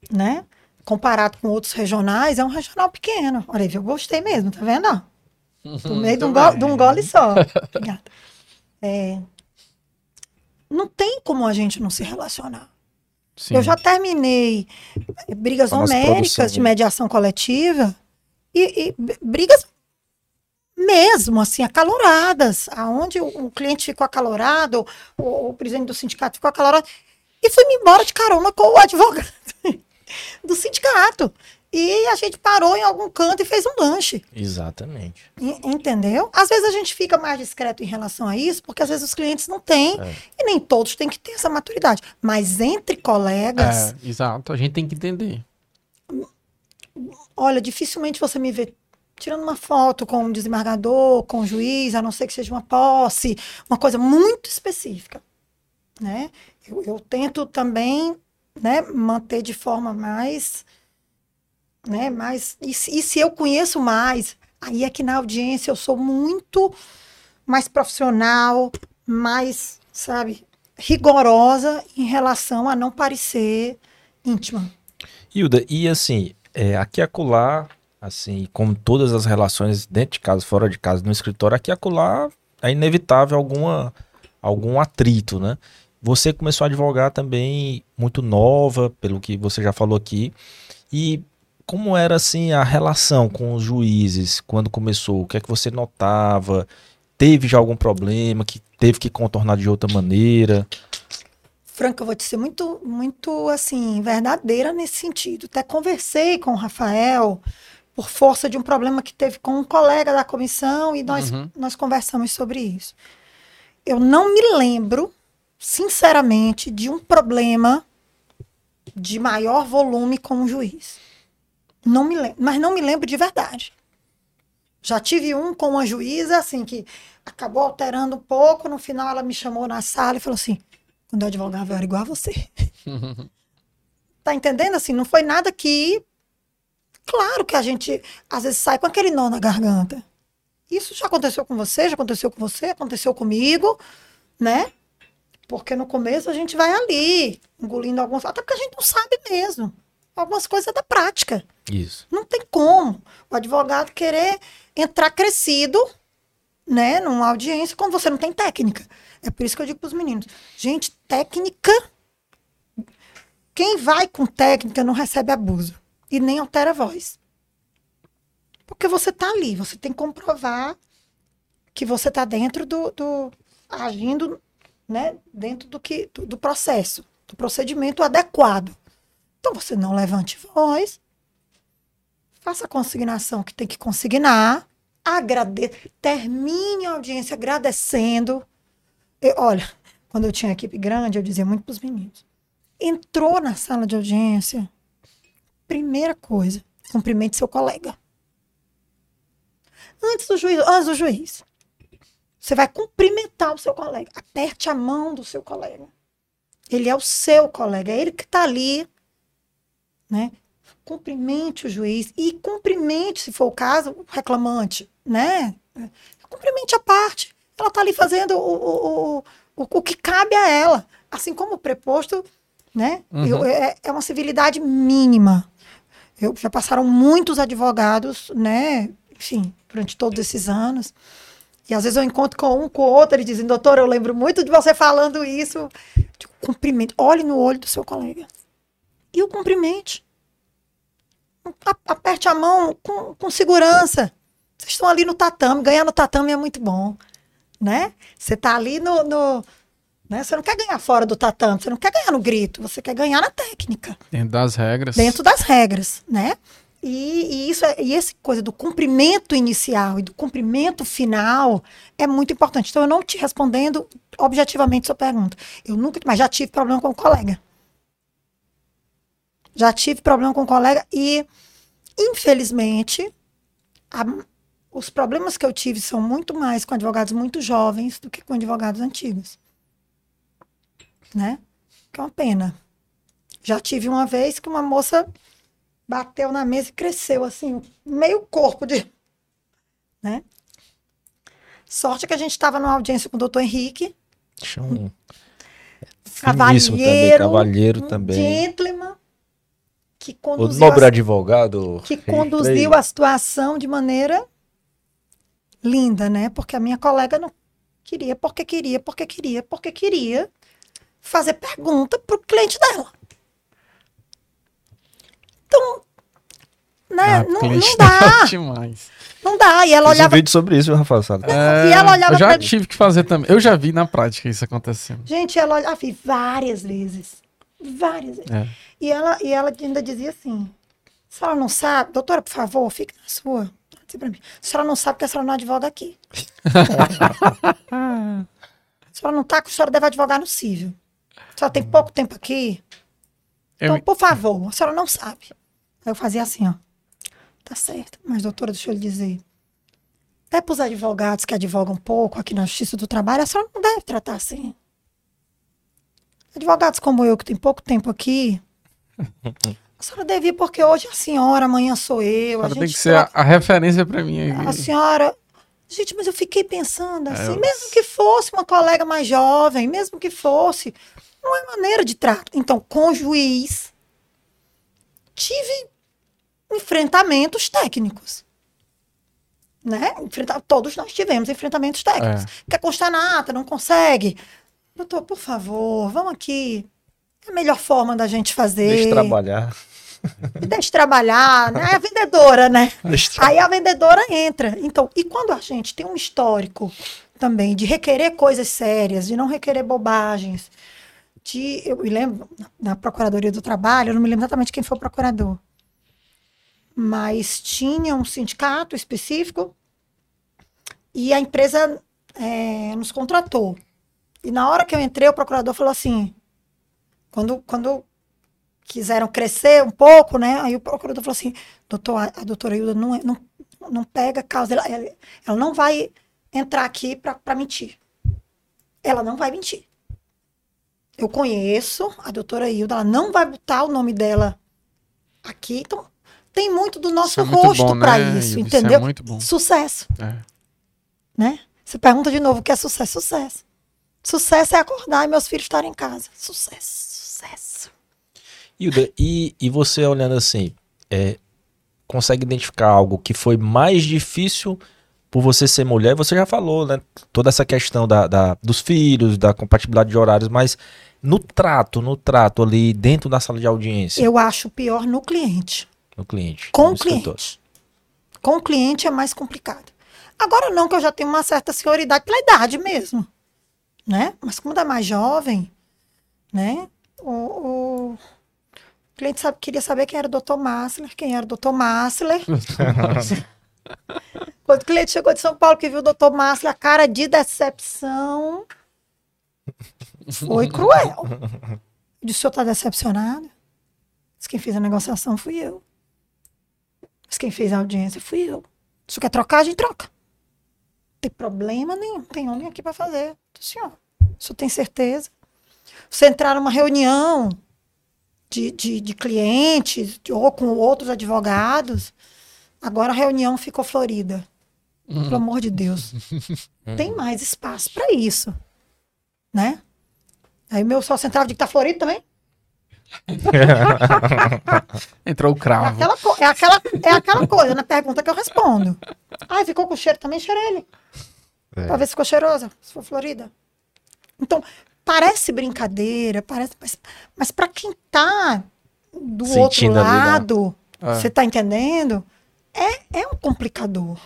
né? Comparado com outros regionais, é um regional pequeno. Olha aí, eu gostei mesmo, tá vendo? No *laughs* meio de um, go, de um gole só. *laughs* Obrigada. É, não tem como a gente não se relacionar. Sim. Eu já terminei brigas homéricas de né? mediação coletiva e, e, brigas mesmo, assim, acaloradas, aonde o, o cliente ficou acalorado, o, o, presidente do sindicato ficou acalorado, e fui-me embora de carona com o advogado *laughs* do sindicato. E a gente parou em algum canto e fez um lanche. Exatamente. entendeu? Às vezes a gente fica mais discreto em relação a isso, porque às vezes os clientes não têm. É. E nem todos têm que ter essa maturidade. Mas entre colegas. É, exato, a gente tem que entender. Olha, dificilmente você me vê tirando uma foto com um desembargador, com um juiz, a não ser que seja uma posse, uma coisa muito específica. Né? Eu, eu tento também né, manter de forma mais né? Mas e se, e se eu conheço mais, aí é que na audiência eu sou muito mais profissional, mais, sabe, rigorosa em relação a não parecer íntima. Hilda, e assim, é, aqui acolá, assim, como todas as relações dentro de casa, fora de casa, no escritório, aqui acolá é inevitável alguma, algum atrito, né? Você começou a advogar também muito nova, pelo que você já falou aqui, e como era assim a relação com os juízes quando começou? O que é que você notava? Teve já algum problema que teve que contornar de outra maneira? Franca, eu vou te ser muito, muito assim, verdadeira nesse sentido. Até conversei com o Rafael por força de um problema que teve com um colega da comissão e nós, uhum. nós conversamos sobre isso. Eu não me lembro sinceramente, de um problema de maior volume com um juiz. Não me lembro, mas não me lembro de verdade. Já tive um com uma juíza, assim, que acabou alterando um pouco. No final, ela me chamou na sala e falou assim: quando eu advogava, eu era igual a você. *laughs* tá entendendo? Assim, não foi nada que. Claro que a gente, às vezes, sai com aquele nó na garganta. Isso já aconteceu com você, já aconteceu com você, aconteceu comigo, né? Porque no começo a gente vai ali, engolindo algumas. Até porque a gente não sabe mesmo. Algumas coisas da prática. Isso. Não tem como o advogado querer entrar crescido, né, numa audiência, quando você não tem técnica. É por isso que eu digo para os meninos: gente, técnica. Quem vai com técnica não recebe abuso e nem altera a voz. Porque você está ali, você tem que comprovar que você está dentro do, do, agindo, né, dentro do que do, do processo, do procedimento adequado. Então você não levante voz, faça a consignação que tem que consignar, agradeça, termine a audiência agradecendo. Olha, quando eu tinha equipe grande, eu dizia muito para os meninos: entrou na sala de audiência, primeira coisa, cumprimente seu colega. Antes do juiz, antes do juiz. Você vai cumprimentar o seu colega. Aperte a mão do seu colega. Ele é o seu colega, é ele que está ali, né? Cumprimente o juiz e cumprimente, se for o caso, o reclamante, né? Cumprimente a parte. Ela está ali fazendo o, o, o, o, o que cabe a ela. Assim como o preposto, né? Uhum. Eu, é, é uma civilidade mínima. Eu, já passaram muitos advogados, né? Enfim, durante todos esses anos. E às vezes eu encontro com um, com o outro, e dizem, doutor, eu lembro muito de você falando isso. De cumprimento. Olhe no olho do seu colega. E o cumprimente. Aperte a mão com, com segurança. Vocês estão ali no tatame. Ganhar no tatame é muito bom. Né? Você está ali no. no né? Você não quer ganhar fora do tatame, você não quer ganhar no grito, você quer ganhar na técnica Dentro das regras. dentro das regras, né? E, e isso é, e essa coisa do cumprimento inicial e do cumprimento final é muito importante. Então, eu não te respondendo objetivamente sua pergunta. Eu nunca, mas já tive problema com o colega. Já tive problema com o colega e, infelizmente, a- os problemas que eu tive são muito mais com advogados muito jovens do que com advogados antigos. Né? Que é uma pena. Já tive uma vez que uma moça bateu na mesa e cresceu assim, meio corpo de. Né? Sorte que a gente estava numa audiência com o doutor Henrique, Chão. Finíssimo também, cavalheiro, cavalheiro um também. gentleman, que O conduziu, nobre a, advogado. que conduziu a situação de maneira linda, né? Porque a minha colega não queria, porque queria, porque queria, porque queria fazer pergunta para o cliente dela. Então, né? Ah, não, não dá. *laughs* demais. Não dá. E ela Fiz um olhava. vídeo sobre isso, Rafael Sala. E ela olhava eu já pra- tive que fazer também. Eu já vi na prática isso acontecendo. Gente, ela olhava vi várias vezes. Várias vezes. É. E ela, e ela ainda dizia assim: a senhora não sabe, doutora, por favor, fique na sua. Disse pra mim, a senhora não sabe porque a senhora não advoga aqui. *laughs* a senhora não tá, a senhora deve advogar no cível. A senhora tem pouco tempo aqui. Eu- Então, por favor, a senhora não sabe. Aí eu fazia assim, ó. Tá certo. Mas, doutora, deixa eu lhe dizer. Até para os advogados que advogam pouco aqui na Justiça do Trabalho, a senhora não deve tratar assim. Advogados como eu, que tem pouco tempo aqui, a senhora deve ir porque hoje é a senhora, amanhã sou eu. A tem que ser a, a referência pra mim a aqui. senhora. Gente, mas eu fiquei pensando assim, É, eu- mesmo que fosse uma colega mais jovem, mesmo que fosse, não é maneira de trato. Então, com o juiz, tive enfrentamentos técnicos. Né? Enfrenta- Todos nós tivemos enfrentamentos técnicos. É. Quer constar na ata, não consegue. Doutor, por favor, vamos aqui. É a melhor forma da gente fazer. Deixa trabalhar. *laughs* Deixa trabalhar, né? É a vendedora, né? *laughs* Aí a vendedora entra. Então, e quando a gente tem um histórico também de requerer coisas sérias, de não requerer bobagens, de, eu me lembro na- Procuradoria do Trabalho, eu não me lembro exatamente quem foi o procurador, mas tinha um sindicato específico e a empresa eh, nos contratou. E na hora que eu entrei, o procurador falou assim: quando, quando quiseram crescer um pouco, né? Aí o procurador falou assim: doutor, a, doutora Hilda não, é, não, não pega causa, ela, ela, não vai entrar aqui para mentir. Ela não vai mentir. Eu conheço a doutora Hilda, ela não vai botar o nome dela aqui. Então, tem muito do nosso isso é rosto para né? isso, entendeu? Isso é muito bom. Sucesso. É. Né? Você pergunta de novo o que é sucesso? Sucesso. Sucesso é acordar e meus filhos estarem em casa. Sucesso, sucesso. Hilda, e, e você olhando assim, é, consegue identificar algo que foi mais difícil por você ser mulher? Você já falou, né? Toda essa questão da, da, dos filhos, da compatibilidade de horários, mas no trato, no trato ali dentro da sala de audiência. Eu acho pior no cliente. No cliente. Com o cliente. Com o cliente é mais complicado. Agora não, que eu já tenho uma certa senioridade pela idade mesmo. Né? Mas como é mais jovem, né? O, o, cliente sabe, queria saber quem era o Dr. Massler, quem era o Dr. Massler. *laughs* Quando o cliente chegou de São Paulo que viu o Dr. Massler, a cara de decepção foi cruel. Eu disse, o senhor está decepcionado? Mas quem fez a negociação fui eu. Mas quem fez a audiência fui eu. Se quer trocar, a gente troca. Não tem problema nenhum. Tem homem aqui para fazer. Do senhor. O senhor tem certeza? Você entrar numa reunião de, de, de clientes ou com outros advogados, agora a reunião ficou florida. Hum. Pelo amor de Deus. *laughs* tem mais espaço para isso. Né? Aí meu sócio entrava de que tá florido também. *laughs* Entrou o cravo. É aquela, é, aquela, é aquela coisa na pergunta que eu respondo. Ah, ficou com cheiro também? Cheira ele. É. Pra ver se ficou cheirosa, se for florida. Então, parece brincadeira, parece, mas, mas para quem tá do Sentindo outro lado, né? você tá entendendo? É, é um complicador.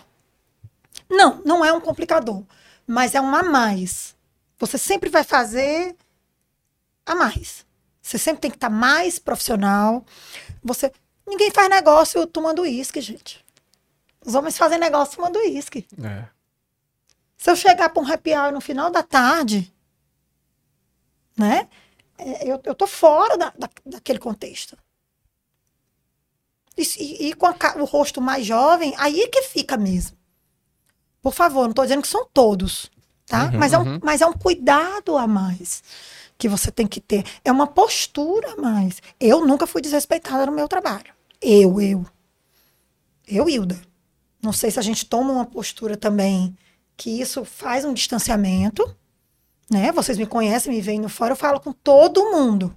Não, não é um complicador, mas é um a mais. Você sempre vai fazer a mais. Você sempre tem que estar tá mais profissional. Você ninguém faz negócio tomando uísque, gente. Os homens fazem negócio tomando uísque. É. Se eu chegar para um happy hour no final da tarde, né? É, eu, eu tô fora da, da daquele contexto. E, e, com a, o rosto mais jovem, aí é que fica mesmo. Por favor, não estou dizendo que são todos, tá? Uhum, mas, é um, uhum. mas é um cuidado a mais que você tem que ter. É uma postura mais. Eu nunca fui desrespeitada no meu trabalho. Eu, eu. Eu, Hilda. Não sei se a gente toma uma postura também que isso faz um distanciamento, né? Vocês me conhecem, me veem no fora, eu falo com todo mundo.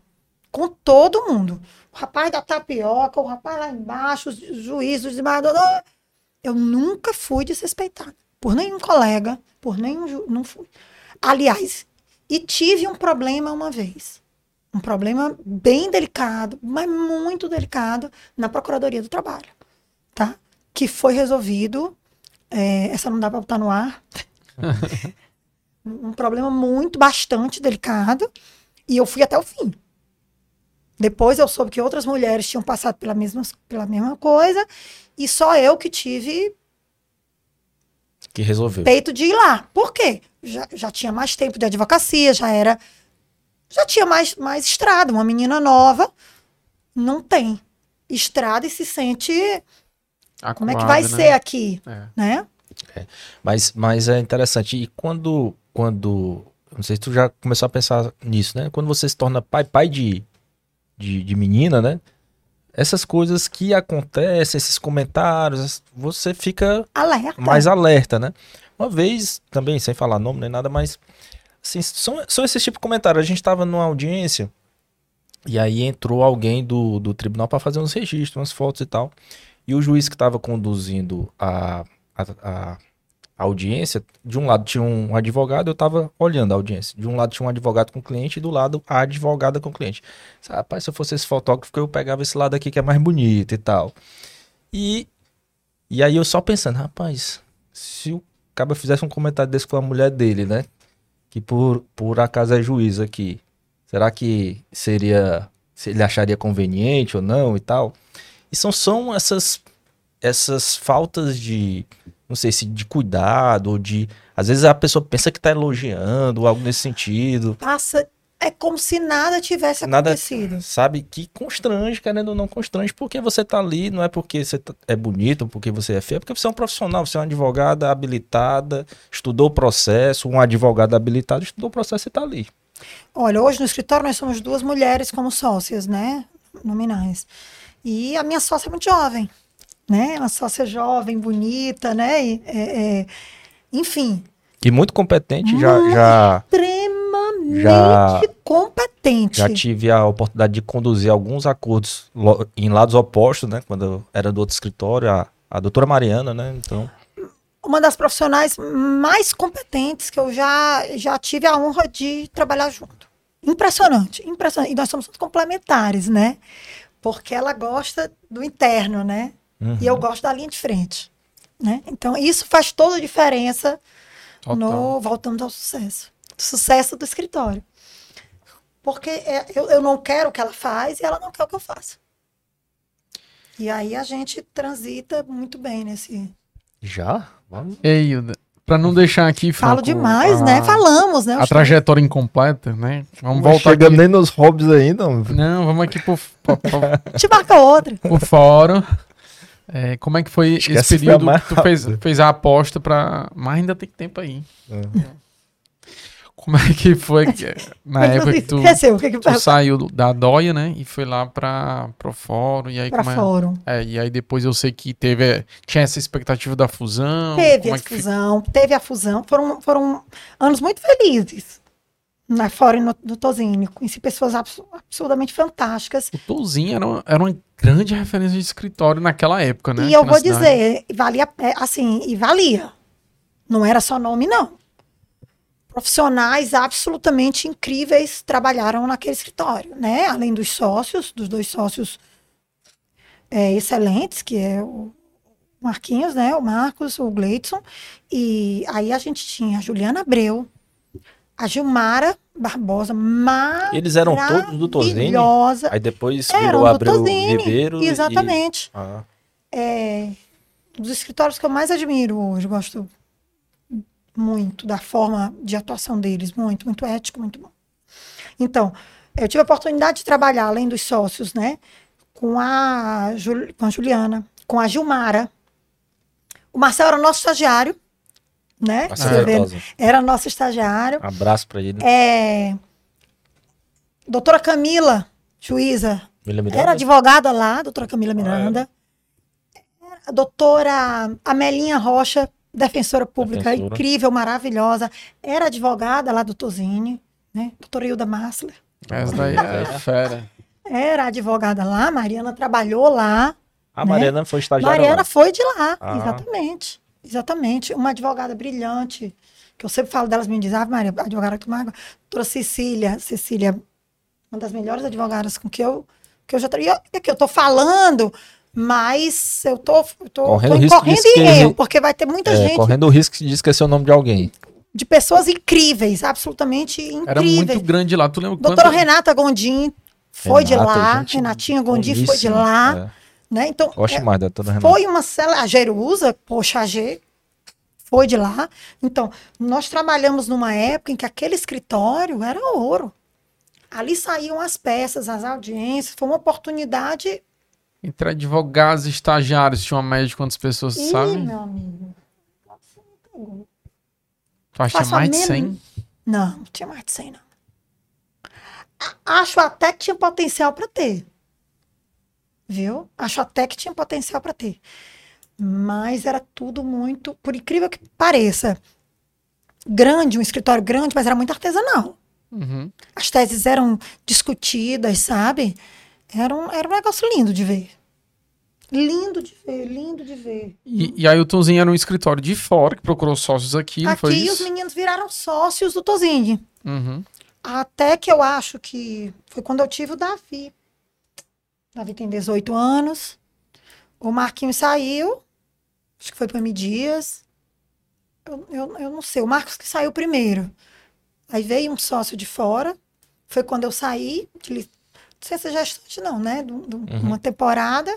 Com todo mundo. O rapaz da tapioca, o rapaz lá embaixo, os juízes, os eu nunca fui desrespeitada. Por nenhum colega, por nenhum. Ju... Não fui. Aliás, e tive um problema uma vez. Um problema bem delicado, mas muito delicado, na Procuradoria do Trabalho. Tá? Que foi resolvido. É, essa não dá para botar no ar. *laughs* um problema muito, bastante delicado. E eu fui até o fim. Depois eu soube que outras mulheres tinham passado pela mesma, pela mesma coisa. E só eu que tive. Que resolveu. Peito de ir lá. Por quê? Já, já tinha mais tempo de advocacia, já era. Já tinha mais, mais estrada. Uma menina nova não tem estrada e se sente. Acuada, como é que vai né? ser aqui? É. Né? É. Mas, mas é interessante. E quando, quando. Não sei se tu já começou a pensar nisso, né? Quando você se torna pai, pai de, de, de menina, né? essas coisas que acontecem, esses comentários, você fica alerta. mais alerta, né? Uma vez, também, sem falar nome nem nada, mas assim, são, são esses tipos de comentários. A gente estava numa audiência e aí entrou alguém do, do tribunal para fazer uns registros, umas fotos e tal. E o juiz que estava conduzindo a, a, a, audiência, de um lado tinha um advogado, eu estava olhando a audiência. De um lado tinha um advogado com cliente e do lado a advogada com cliente. Rapaz, se eu fosse esse fotógrafo, eu pegava esse lado aqui que é mais bonito e tal. E, e aí eu só pensando, rapaz, se o acaba fizesse um comentário desse com a mulher dele, né? Que por, por acaso é juiz aqui. Será que seria. Se ele acharia conveniente ou não e tal? E são, são essas, essas faltas de, não sei se de cuidado ou de. Às vezes a pessoa pensa que está elogiando, algo nesse sentido. Passa. É como se nada tivesse Nada, acontecido. sabe? Que constrange, querendo ou não constrange, porque você tá ali, não é porque você tá- é bonito, porque você é feio, é porque você é um profissional, você é uma advogada habilitada, estudou o processo, um advogado habilitado, estudou o processo e tá ali. Olha, hoje no escritório nós somos duas mulheres como sócias, né? Nominais. E a minha sócia é muito jovem, né? Uma sócia jovem, bonita, né? E, é, é, enfim, E muito competente, já, já, extremamente Já- competente. já tive a oportunidade de conduzir alguns acordos em lados opostos, né? Quando eu era do outro escritório, a, a doutora Mariana, né? Então, Uma das profissionais mais competentes que eu já, já tive a honra de trabalhar junto. Impressionante, impressionante. E nós somos complementares, né? Porque ela gosta do interno, né? uhum. E eu gosto da linha de frente. Né? Então, isso faz toda a diferença Total. no voltando ao sucesso. Sucesso do escritório. Porque é, eu, eu não quero o que ela faz e ela não quer o que eu faço. E aí a gente transita muito bem nesse. já? Vamos. Ei, Hilda, pra não deixar aqui. Falo demais, a- né? Falamos, né? A trajetória incompleta, né? Vamos Não voltar chegando aqui. nem nos hobbies ainda. Não, vamos aqui pro, pro, pro, *laughs* Te marca outra. pro fórum. É, como é que foi Esquece esse período que tu fez, fez a aposta pra. Mas ainda tem tempo aí. É. Como é que foi que- na época que tu, o tu saiu da Dóia, né? E foi lá pra, pro fórum. E aí, para como é? fórum. É, e aí depois eu sei que teve. Tinha essa expectativa da fusão. Teve como a é fusão, teve a fusão. Foram, foram anos muito felizes na Fórum no, do Tosini. Conheci pessoas abs- absurdamente fantásticas. O Touzinho era, uma- era uma grande referência de escritório naquela época, né? E eu vou cidade. dizer, valia, é, assim, e valia. Não era só nome, não. Profissionais absolutamente incríveis trabalharam naquele escritório, né? Além dos sócios, dos dois sócios é, excelentes, que é o Marquinhos, né? O Marcos, o Gleidson. E aí a gente tinha a Juliana Abreu, a Gilmara Barbosa, Eles eram todos do maravilhosa. Aí depois virou Abreu Ribeiro. e- Exatamente. Ah, é, dos escritórios que eu mais admiro hoje, gosto muito da forma de atuação deles, muito, muito ético, muito bom. Então, eu tive a oportunidade de trabalhar, além dos sócios, né, com a, Jul- com a Juliana, com a Gilmara. O Marcel era nosso estagiário, né? Bertosa. Era nosso estagiário. Abraço pra ele. É, doutora Camila, juíza, era advogada lá, doutora Camila Miranda. A doutora Amelinha Rocha, defensora pública, Defensora. incrível, maravilhosa. Era advogada lá do Tosini, né? Doutora Hilda Massler. Essa daí é fera. Era advogada lá, Mariana trabalhou lá. A Mariana foi estagiária Mariana lá. foi de lá, Ah. exatamente. Exatamente. Uma advogada brilhante, que eu sempre falo delas, me diz, ah, Maria, advogada que mais gosta." Doutora Cecília, Cecília, uma das melhores advogadas com que eu, que eu já trabalhei. É que eu tô falando, mas eu tô, eu tô, Correndo tô risco de incorrendo em esquecer- erro, porque vai ter muita É, gente correndo o risco de esquecer o nome de alguém. de pessoas incríveis, absolutamente Era incríveis. muito grande lá. Tu lembra Doutora quanto... Renata Gondim foi de Renata, lá, gente Renatinha Gondim foi de lá, É. né? Então, Gosto é, mais da doutora Renata. foi uma cela, a Jerusa, poxa, a G foi de lá. Então, nós trabalhamos numa época em que aquele escritório era ouro. Ali saíam as peças, as audiências, foi uma oportunidade. Entre advogados e estagiários, tinha uma média de quantas pessoas, Ih, sabe? meu amigo. Tu acha faço mais de men- 100? Não, não tinha mais de 100, não. Acho até que tinha potencial para ter. Viu? Acho até que tinha potencial para ter. Mas era tudo muito, por incrível que pareça, grande, um escritório grande, mas era muito artesanal. Uhum. As teses eram discutidas, sabe? Era um, era um negócio lindo de ver. Lindo de ver, lindo de ver. E, e aí o Tonzinho era um escritório de fora, que procurou sócios aqui, não foi Aqui os isso? meninos viraram sócios do Tozini. Uhum. Até que eu acho que foi quando eu tive o Davi. Davi tem 18 anos. O Marquinhos saiu. Acho que foi para Dias. Eu, eu, eu não sei. O Marcos que saiu primeiro. Aí veio um sócio de fora. Foi quando eu saí. De, li- não sei se é gestante, não, né? De de uma temporada.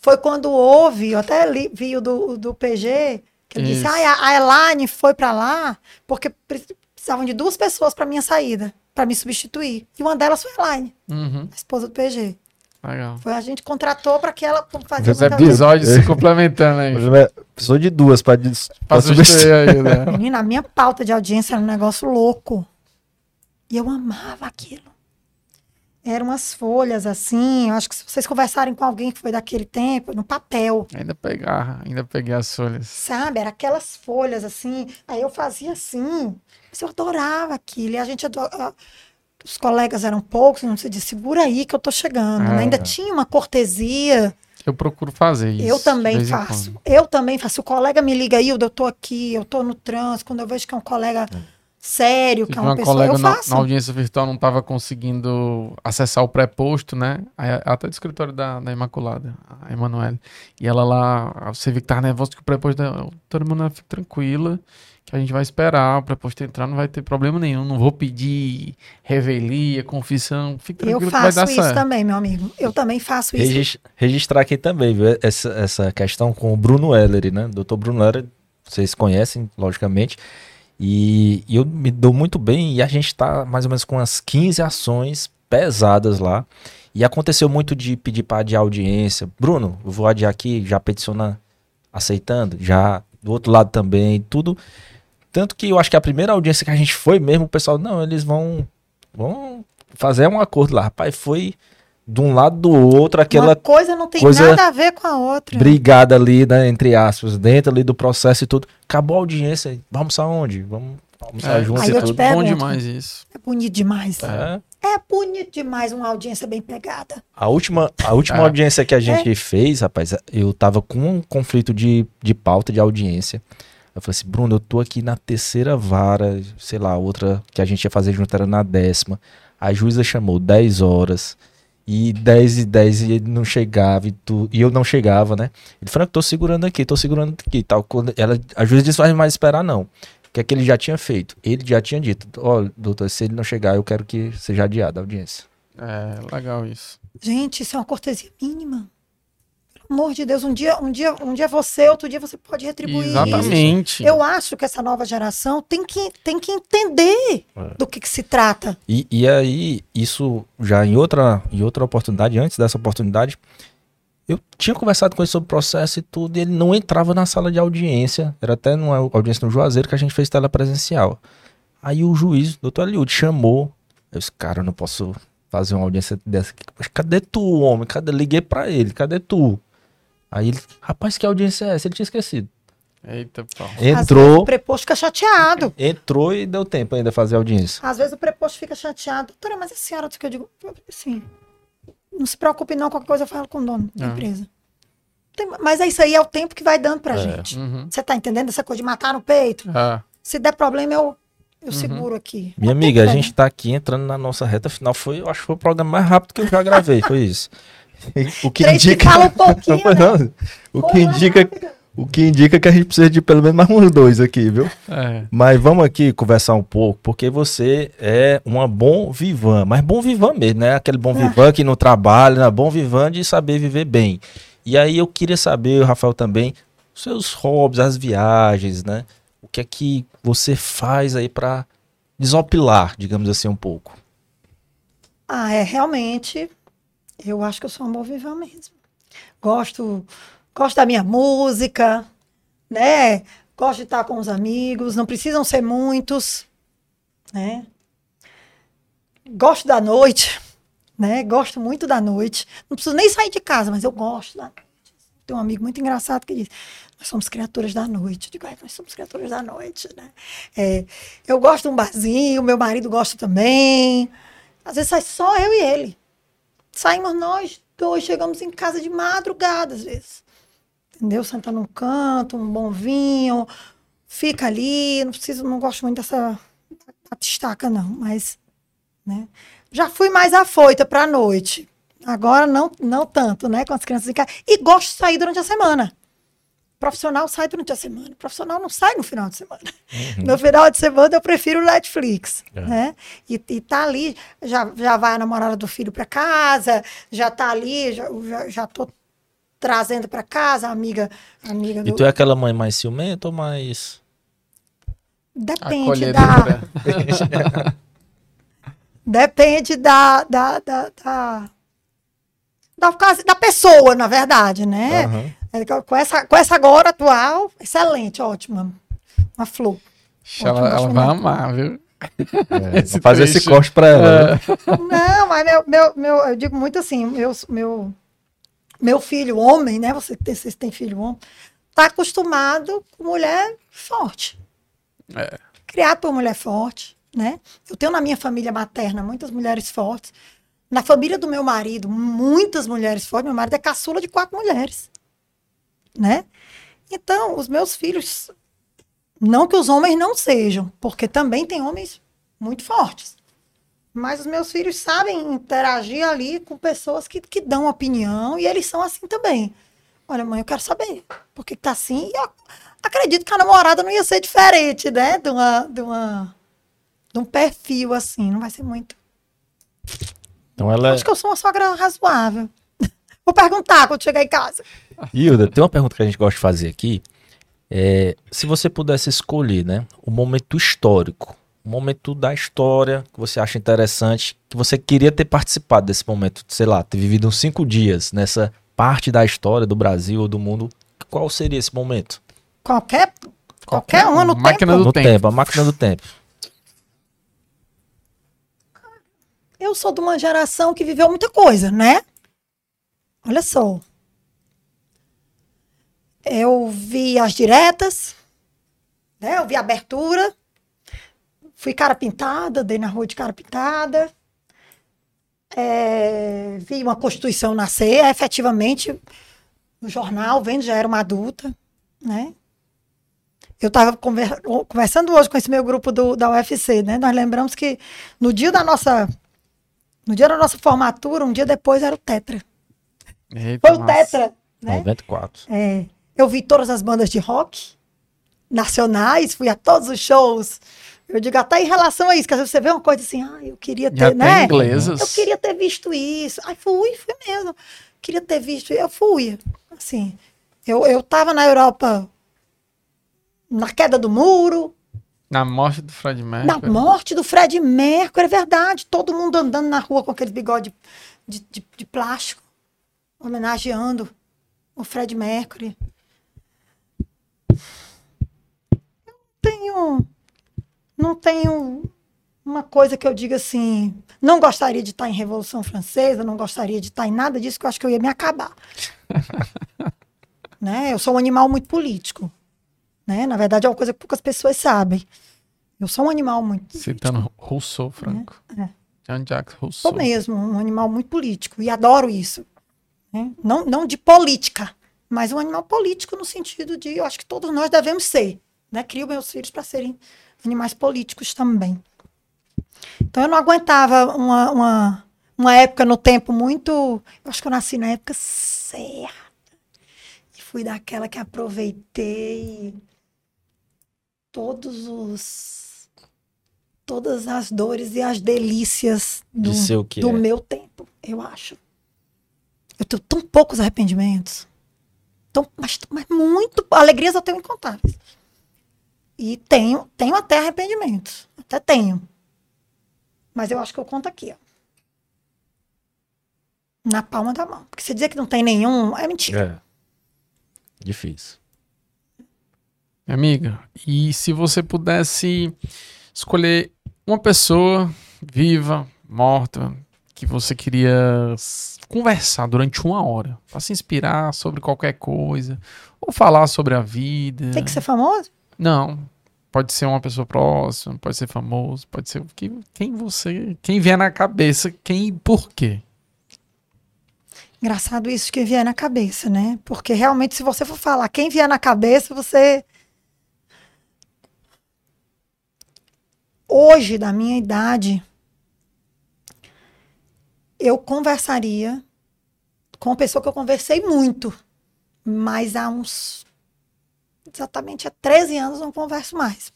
Foi quando houve, eu até li, vi o do, do PG, Que eu disse, ah, a Elaine foi para lá porque precisavam de duas pessoas para minha saída, para me substituir. E uma delas foi a Elaine, uhum. a esposa do PG. Legal. Foi a gente contratou para que ela fazia Os episódios se *laughs* complementando aí. Precisou de duas para substituir aí, né? *laughs* Menina, a minha pauta de audiência era um negócio louco. E eu amava aquilo. Eram umas folhas assim, eu acho que se vocês conversarem com alguém que foi daquele tempo, no papel. Ainda pegar, ainda peguei as folhas. Sabe, era aquelas folhas assim, aí eu fazia assim. Mas eu adorava aquilo, e a gente adorava os colegas eram poucos, não se disse, segura aí que eu tô chegando. Né? Ainda tinha uma cortesia. Eu procuro fazer isso. Eu também faço. Eu também faço. O colega me liga aí, eu tô aqui, eu tô no trânsito, quando eu vejo que é um colega sério, que é uma, uma pessoa, colega eu faço. Na, na audiência virtual não estava conseguindo acessar o pré-posto, né? Aí, até do escritório da, da Imaculada, a Emanuele. E ela lá, você viu que tava nervoso que o pré-posto, doutora Emanuele, fica tranquila, que a gente vai esperar o preposto entrar, não vai ter problema nenhum. Não vou pedir revelia, confissão. Fique tranquilo Eu faço isso certo. também, meu amigo. Eu também faço isso. Regist registrar aqui também, viu? Essa, essa questão com o Bruno Heller, né? Doutor Bruno Heller, vocês conhecem, logicamente. E, e eu me dou muito bem e a gente está mais ou menos com umas 15 ações pesadas lá. E aconteceu muito de pedir para adiar audiência. Bruno, vou adiar aqui, já peticiona aceitando, já do outro lado também, tudo tanto que eu acho que a primeira audiência que a gente foi mesmo, o pessoal, não, eles vão, vão fazer um acordo lá. Rapaz, foi de um lado do outro, aquela. Uma coisa não tem coisa nada a ver com a outra. Brigada ali, né, entre aspas, dentro ali do processo e tudo. Acabou a audiência. Vamos aonde? Vamos almoçar é, junto aí e tudo. Pergunto, Bom demais isso. É bonito demais. É. É bonito demais uma audiência bem pegada. A última, a última é. audiência que a gente é. fez, rapaz, eu tava com um conflito de, de pauta de audiência. Eu falei assim, Bruno, eu tô aqui na terceira vara, sei lá, outra que a gente ia fazer junto era na décima. A juíza chamou 10 horas. E 10 e 10 e ele não chegava e, tu, e eu não chegava, né? Ele falou, tô segurando aqui, tô segurando aqui tal. Quando ela, a juíza disse, vai mais esperar não. O que é que ele já tinha feito? Ele já tinha dito, ó, oh, doutor, se ele não chegar, eu quero que seja adiada a audiência. É, legal isso. Gente, isso é uma cortesia mínima amor de Deus, um dia, um dia, um dia você, outro dia você pode retribuir. Exatamente. Eu acho que essa nova geração tem que, tem que entender é. do que, que, se trata. E, e aí, isso já em outra, em outra oportunidade, antes dessa oportunidade, eu tinha conversado com ele sobre o processo e tudo, e ele não entrava na sala de audiência. Era até numa audiência no Juazeiro que a gente fez telepresencial. Aí o juiz, doutor Eliud, chamou. Eu disse, cara, eu não posso fazer uma audiência dessa aqui. Mas cadê tu, homem? Cadê? Liguei pra ele, cadê tu? Aí ele, rapaz, que audiência é essa? Ele tinha esquecido. Eita, pau. Entrou. o preposto fica chateado. Entrou e deu tempo ainda fazer audiência. Às vezes o preposto fica chateado. Doutora, mas a senhora, que eu digo, assim, não se preocupe não, qualquer coisa eu falo com o dono da é. empresa. Tem, mas é isso aí, é o tempo que vai dando pra é. gente. Uhum. Você tá entendendo essa coisa de matar no peito? É. Se der problema, eu, eu uhum. seguro aqui. Minha amiga, a gente tá aqui entrando na nossa reta final. Foi, eu acho que foi o programa mais rápido que eu já gravei, foi isso. *laughs* O que Três indica. Que fala um pouquinho, *laughs* né? O que indica. O que indica que a gente precisa de pelo menos mais uns dois aqui, viu? É. Mas vamos aqui conversar um pouco, porque você é uma bom vivan, mas bom vivan mesmo, né? Aquele bom vivan que não trabalha, né? bom vivan de saber viver bem. E aí eu queria saber, Rafael também, seus hobbies, as viagens, né? O que é que você faz aí para desopilar, digamos assim, um pouco? Ah, é realmente eu acho que eu sou boa viva mesmo. Gosto, gosto da minha música, né? Gosto de estar com os amigos, não precisam ser muitos, né? Gosto da noite, né? Gosto muito da noite. Não preciso nem sair de casa, mas eu gosto da noite. Tem um amigo muito engraçado que diz: Nós somos criaturas da noite. Eu digo: Nós somos criaturas da noite, né? É, eu gosto de um barzinho, meu marido gosta também. Às vezes sai só eu e ele. Saímos nós dois, chegamos em casa de madrugada, às vezes. Entendeu? Senta num canto, um bom vinho, fica ali. Não preciso, não gosto muito dessa estaca, não, mas. Né? Já fui mais afoita para a noite. Agora não, não tanto, né? Com as crianças em casa. E gosto de sair durante a semana profissional sai durante a semana. O profissional não sai no final de semana. Uhum. No final de semana eu prefiro o Netflix, é. né? E, e tá ali, já, já vai a namorada do filho para casa, já tá ali, já, já, já tô trazendo para casa, amiga, amiga do... E tu é aquela mãe mais ciumenta ou mais Depende da *laughs* Depende da da, da, da da, da pessoa, na verdade, né? Uhum. Com, essa, com essa agora atual, excelente, ótima. Uma flor. Ela, ela vai amar, viu? É, *laughs* esse fazer trecho. esse corte para ela. É. Não, mas meu, meu, meu, eu digo muito assim, meu, meu, meu filho homem, né? Você tem, vocês têm filho homem, tá acostumado com mulher forte. É. Criado por mulher forte, né? Eu tenho na minha família materna muitas mulheres fortes. Na família do meu marido, muitas mulheres fortes. Meu marido é caçula de quatro mulheres, né? Então, os meus filhos, não que os homens não sejam, porque também tem homens muito fortes. Mas os meus filhos sabem interagir ali com pessoas que, que dão opinião e eles são assim também. Olha, mãe, eu quero saber por que, tá assim. E eu acredito que a namorada não ia ser diferente, né? De, uma, de, uma, de um perfil assim. Não vai ser muito. Então ela... Acho que eu sou uma sogra razoável. *laughs* Vou perguntar quando chegar em casa. Hilda, tem uma pergunta que a gente gosta de fazer aqui. É, se você pudesse escolher, né, o momento histórico, o momento da história que você acha interessante, que você queria ter participado desse momento, sei lá, ter vivido uns cinco dias nessa parte da história do Brasil ou do mundo, qual seria esse momento? Qualquer, qualquer, qualquer um no máquina tempo. Do no tempo. tempo. A máquina do tempo. Eu sou de uma geração que viveu muita coisa, né? Olha só. Eu vi as diretas, né? Eu vi a abertura. Fui cara pintada, dei na rua de cara pintada. É, vi uma Constituição nascer, efetivamente, no jornal, vendo, já era uma adulta, né? Eu estava conver conversando hoje com esse meu grupo do, da UFC, né? Nós lembramos que no dia da nossa no dia da nossa formatura, um dia depois era o Tetra. Eita, Foi o Tetra, né? 94. É, eu vi todas as bandas de rock nacionais, fui a todos os shows. Eu digo até em relação a isso, que às vezes você vê uma coisa assim, ah, eu queria ter, Já né? inglesas. Eu queria ter visto isso. Aí fui, fui mesmo. Queria ter visto, eu fui. Assim, eu, eu tava na Europa na queda do muro, na morte do Fred Mercury. Na morte do Fred Mercury, é verdade. Todo mundo andando na rua com aquele bigode de, de, de plástico, homenageando o Fred Mercury. Eu tenho. Não tenho uma coisa que eu diga assim. Não gostaria de estar em Revolução Francesa, não gostaria de estar em nada disso, que eu acho que eu ia me acabar. *laughs* né? Eu sou um animal muito político. Né? Na verdade, é uma coisa que poucas pessoas sabem. Eu sou um animal muito. Citando político. Rousseau, Franco. É, é. Jean-Jacques Rousseau. Sou mesmo um animal muito político e adoro isso. Né? Não, não de política, mas um animal político no sentido de eu acho que todos nós devemos ser. Né? Crio meus filhos para serem animais políticos também. Então eu não aguentava uma, uma, uma época no tempo muito. Eu acho que eu nasci na época certa. E fui daquela que aproveitei todos os todas as dores e as delícias do, do é. meu tempo, eu acho. Eu tenho tão poucos arrependimentos. Tão, mas, mas muito. Alegrias eu tenho incontáveis. E tenho, tenho até arrependimentos. Até tenho. Mas eu acho que eu conto aqui, ó. Na palma da mão. Porque se dizer que não tem nenhum, é mentira. É. Difícil. Amiga, e se você pudesse escolher uma pessoa viva, morta, que você queria conversar durante uma hora, para se inspirar sobre qualquer coisa, ou falar sobre a vida. Tem que ser famoso? Não. Pode ser uma pessoa próxima, pode ser famoso, pode ser quem, quem você, quem vier na cabeça, quem por quê. Engraçado isso que vier na cabeça, né? Porque realmente, se você for falar quem vier na cabeça, você hoje, da minha idade, eu conversaria com uma pessoa que eu conversei muito, mas há uns. Exatamente há 13 anos não converso mais.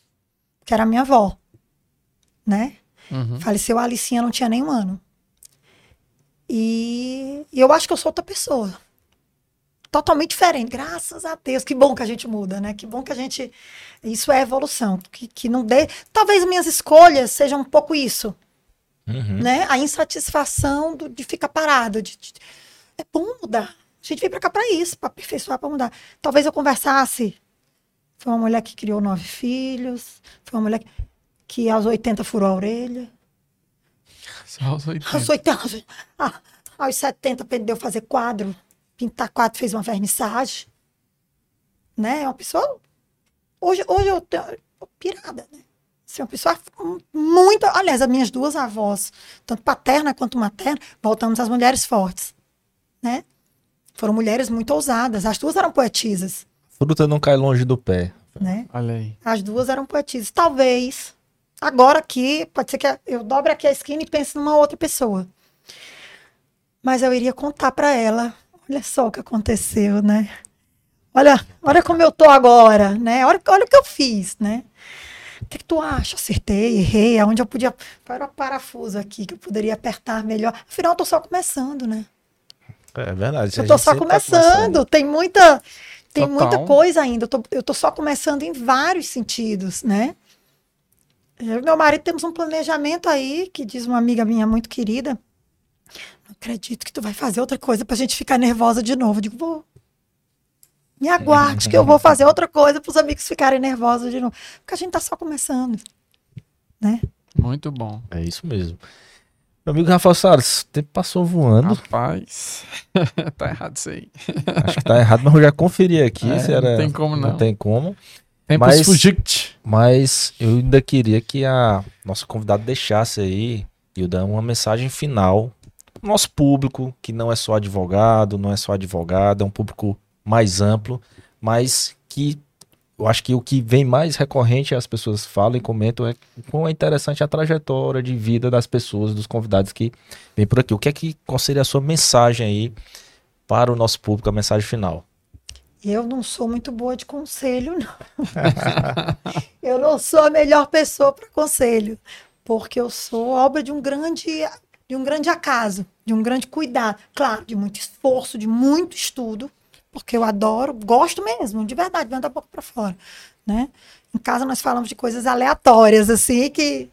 Que era a minha avó. Né? Uhum. Faleceu a Alicinha, não tinha nem um ano. E, e eu acho que eu sou outra pessoa. totalmente diferente. Graças a Deus, que bom que a gente muda, né? Que bom que a gente. Isso é evolução. Que, que não dê. Talvez minhas escolhas sejam um pouco isso. Uhum. Né? A insatisfação do, de ficar parado. De, de... É bom mudar. A gente veio para cá para isso, para aperfeiçoar, para mudar. Talvez eu conversasse. Foi uma mulher que criou nove filhos. Foi uma mulher que, que aos 80 furou a orelha. Só aos 80. Aos 80. Ah, aos 70 aprendeu a fazer quadro pintar quadro, fez uma vernissagem. Né? É uma pessoa. Hoje, hoje eu tenho pirada, né? Assim, uma pessoa muito. Aliás, as minhas duas avós, tanto paterna quanto materna, voltamos às mulheres fortes. Né? Foram mulheres muito ousadas. As duas eram poetisas. Fruta não cai longe do pé. Né? Olha aí. As duas eram poetisas. Talvez, agora aqui, pode ser que eu dobre aqui a esquina e pense numa outra pessoa. Mas eu iria contar para ela Olha só o que aconteceu, né? Olha, olha como eu tô agora, né? Olha, olha o que eu fiz, né? O que, que tu acha? Acertei, errei, aonde eu podia. Para o parafuso aqui que eu poderia apertar melhor. Afinal, eu tô só começando, né? É verdade. Eu tô só começando. Tá começando. Tem muita. Tem Total. muita coisa ainda. Eu tô, eu tô só começando em vários sentidos, né? Eu e meu marido temos um planejamento aí, que diz uma amiga minha muito querida, acredito que tu vai fazer outra coisa pra gente ficar nervosa de novo. Eu digo, vou. Me aguarde que eu vou fazer outra coisa para os amigos ficarem nervosos de novo. Porque a gente tá só começando. Né? Muito bom. É isso mesmo. Meu amigo Rafael Salles, o tempo passou voando. Rapaz, *laughs* tá errado isso aí. Acho que tá errado, mas eu já conferi aqui. É, se era, não tem como não. Não tem como. Tempos mas, fugit. mas eu ainda queria que a nossa convidada deixasse aí, e dar uma mensagem final nosso público, que não é só advogado, não é só advogada, é um público mais amplo, mas que eu acho que o que vem mais recorrente as pessoas falam e comentam é quão é interessante a trajetória de vida das pessoas, dos convidados que vêm por aqui. O que é que qual seria a sua mensagem aí para o nosso público, a mensagem final? Eu não sou muito boa de conselho, não. *laughs* eu não sou a melhor pessoa para conselho, porque eu sou obra de um grande de um grande acaso, de um grande cuidado, claro, de muito esforço, de muito estudo, porque eu adoro, gosto mesmo, de verdade, vendo da boca para fora, né? Em casa nós falamos de coisas aleatórias assim que,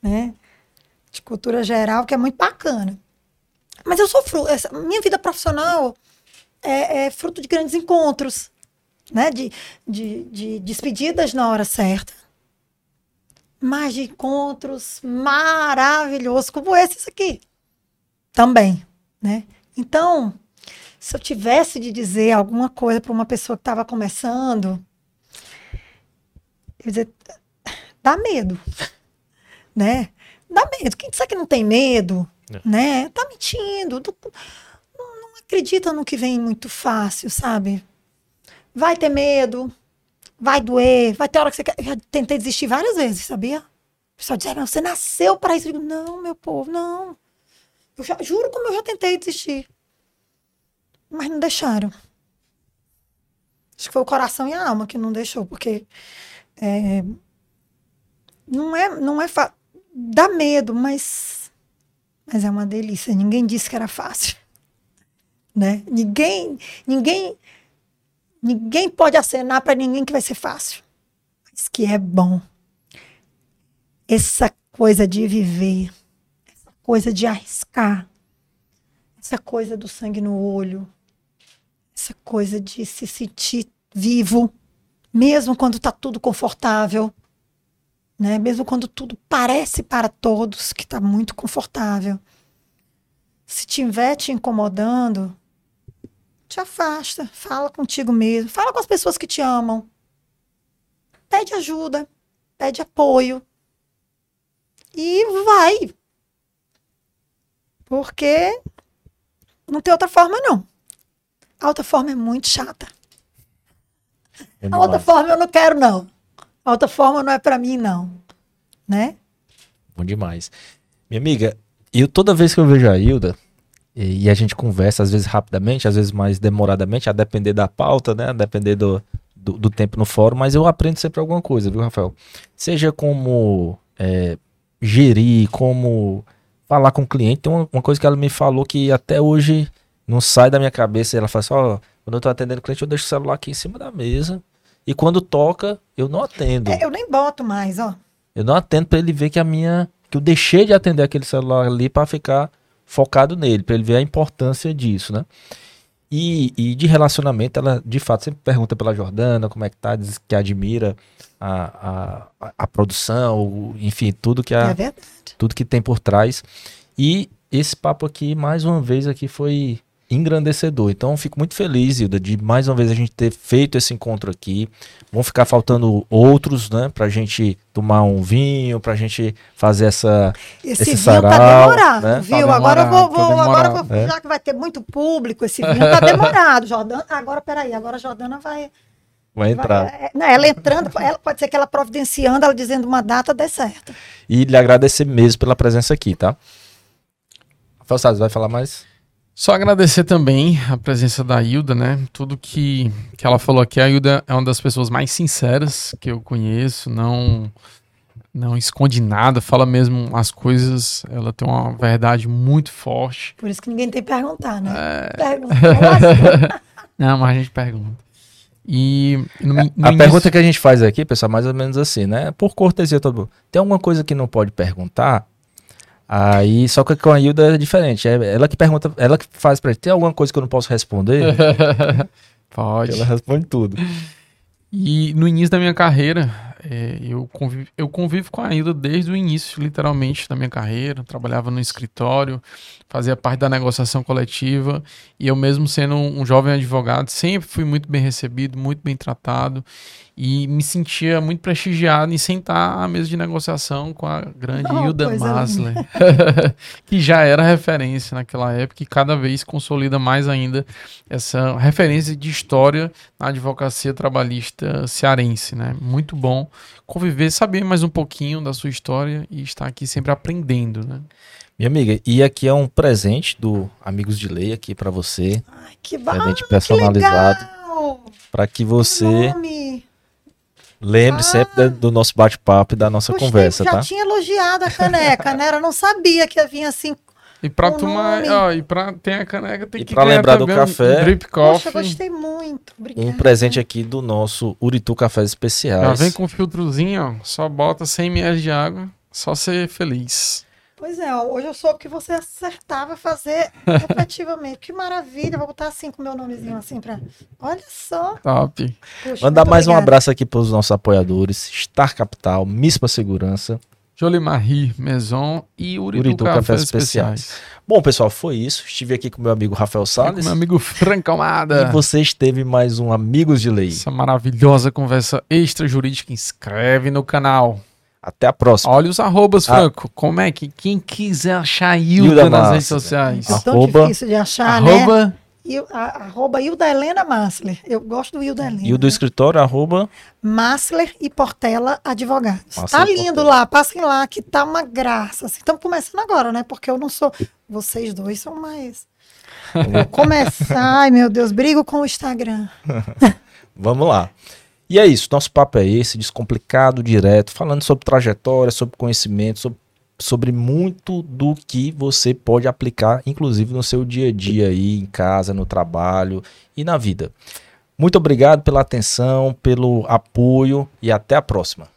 né, de cultura geral, que é muito bacana. Mas eu sofro, essa, minha vida profissional é, é fruto de grandes encontros, né, de, de, de despedidas na hora certa mas de encontros maravilhosos como esses aqui também, né? Então, se eu tivesse de dizer alguma coisa para uma pessoa que estava começando, eu dizer, dá medo, *laughs* né? Dá medo. Quem disser que não tem medo, é. né? Tá mentindo. Não, não acredita no que vem muito fácil, sabe? Vai ter medo, vai doer, vai ter hora que você quer. Eu já tentei desistir várias vezes, sabia? O pessoal diz, você nasceu para isso. Eu digo, não, meu povo, não. Eu já, juro como eu já tentei desistir. Mas não deixaram. Acho que foi o coração e a alma que não deixou, porque é, não é, não é dá medo, mas mas é uma delícia. Ninguém disse que era fácil, *laughs* né? Ninguém, ninguém Ninguém pode acenar para ninguém que vai ser fácil. Mas que é bom. Essa coisa de viver, essa coisa de arriscar, essa coisa do sangue no olho, essa coisa de se sentir vivo, mesmo quando está tudo confortável, né? Mesmo quando tudo parece para todos que está muito confortável. Se estiver te incomodando, te afasta, fala contigo mesmo, fala com as pessoas que te amam. Pede ajuda, pede apoio. E vai. Porque não tem outra forma, não. A outra forma é muito chata. É a outra forma eu não quero, não. A outra forma não é para mim, não. Né? Bom demais. Minha amiga, eu toda vez que eu vejo a Hilda, e, e, a gente conversa, às vezes rapidamente, às vezes mais demoradamente, a depender da pauta, né? A depender do, do, do tempo no fórum, mas eu aprendo sempre alguma coisa, viu, Rafael? Seja como é, gerir, como falar com o cliente. Tem uma, uma, coisa que ela me falou que até hoje não sai da minha cabeça. Ela fala assim: ó, Quando eu tô atendendo cliente, eu deixo o celular aqui em cima da mesa. E quando toca, eu não atendo. É, eu nem boto mais, ó. Eu não atendo para ele ver que a minha. que eu deixei de atender aquele celular ali para ficar focado nele, para ele ver a importância disso, né? E, e, de relacionamento, ela de fato sempre pergunta pela Jordana como é que tá, diz que admira a, a, a produção, enfim, tudo que a, é tudo que tem por trás. E esse papo aqui, mais uma vez, aqui foi engrandecedor. Então, fico muito feliz, Hilda, de mais uma vez a gente ter feito esse encontro aqui. Vão ficar faltando outros, né? Pra gente tomar um vinho, pra gente fazer essa. Esse, esse vinho tá sarau, tá demorado, né? viu? Tá demorado, agora eu vou, vou agora vou, é. já que vai ter muito público, esse vinho tá demorado. Jordana, agora, peraí, agora a Jordana vai. Vai entrar. Vai, é, não, ela entrando, ela, pode ser que ela providenciando, ela dizendo uma data dê certo. E lhe agradecer mesmo pela presença aqui, tá? Rafael Salles, vai falar mais? Só agradecer também a presença da Hilda, né? Tudo que, que ela falou aqui, a Hilda é uma das pessoas mais sinceras que eu conheço, não não esconde nada, fala mesmo as coisas, ela tem uma verdade muito forte. Por isso que ninguém tem que perguntar, né? É... Pergunta. *laughs* não, mas a gente pergunta. E no, no a início... pergunta que a gente faz aqui, pessoal, mais ou menos assim, né? Por cortesia todo mundo. Tem alguma coisa que não pode perguntar? Aí, só que com a Hilda é diferente. É ela que pergunta, ela que faz pra gente. Tem alguma coisa que eu não posso responder? *laughs* Pode. Ela responde tudo. E no início da minha carreira, é, eu, convivo, eu convivo com a Hilda desde o início, literalmente, da minha carreira. Trabalhava no escritório, fazia parte da negociação coletiva. E eu, mesmo sendo um, um jovem advogado, sempre fui muito bem recebido, muito bem tratado e me sentia muito prestigiado em sentar à mesa de negociação com a grande oh, Hilda Masler, *laughs* que já era referência naquela época e cada vez consolida mais ainda essa referência de história na advocacia trabalhista cearense, né? Muito bom conviver, saber mais um pouquinho da sua história e estar aqui sempre aprendendo, né? Minha amiga, e aqui é um presente do Amigos de Lei aqui para você. Ai, que bom, presente personalizado para que você Lembre ah, sempre do nosso bate-papo e da nossa gostei, conversa, já tá? Já tinha elogiado a caneca, né? Eu não sabia que havia assim. E pra tomar, ó, e pra ter a caneca tem e que pra lembrar do café. Um drip coffee. Poxa, gostei muito. Obrigada. Um presente aqui do nosso Uritu Cafés Especiais. Já vem com filtrozinho, ó. Só bota 100 ml de água, só ser feliz. Pois é, hoje eu soube que você acertava fazer *laughs* efetivamente. que maravilha, vou botar assim com o meu nomezinho assim para. Olha só. Top. Puxa, Mandar mais obrigada. um abraço aqui para os nossos apoiadores: Star Capital, Mispa Segurança. Jolie Marie Maison e Uritu, Uritu Cafés, Especiais. Especiais. Bom, pessoal, foi isso. Estive aqui com meu amigo Rafael Salles. Com meu amigo Franco Almada. E você esteve mais um Amigos de Lei. Essa maravilhosa conversa extra jurídica. Inscreve no canal. Até a próxima. Olha os arrobas, ah. Franco. Ah. Como é que quem quiser achar a Hilda, Hilda nas redes sociais? É tão arroba, difícil de achar, arroba, né? A, arroba Hilda Helena Massler. Eu gosto do Hilda Helena. E o do escritório, arroba? Massler e Portela Advogados. Massler tá lindo Portela. lá, passem lá, que tá uma graça. Estamos assim, começando agora, né? Porque eu não sou... Vocês dois são mais... *laughs* Vou começar, ai meu Deus, brigo com o Instagram. *laughs* Vamos lá. E é isso, nosso papo é esse, descomplicado, direto, falando sobre trajetória, sobre conhecimento, sobre, sobre muito do que você pode aplicar, inclusive no seu dia a dia aí, em casa, no trabalho e na vida. Muito obrigado pela atenção, pelo apoio e até a próxima.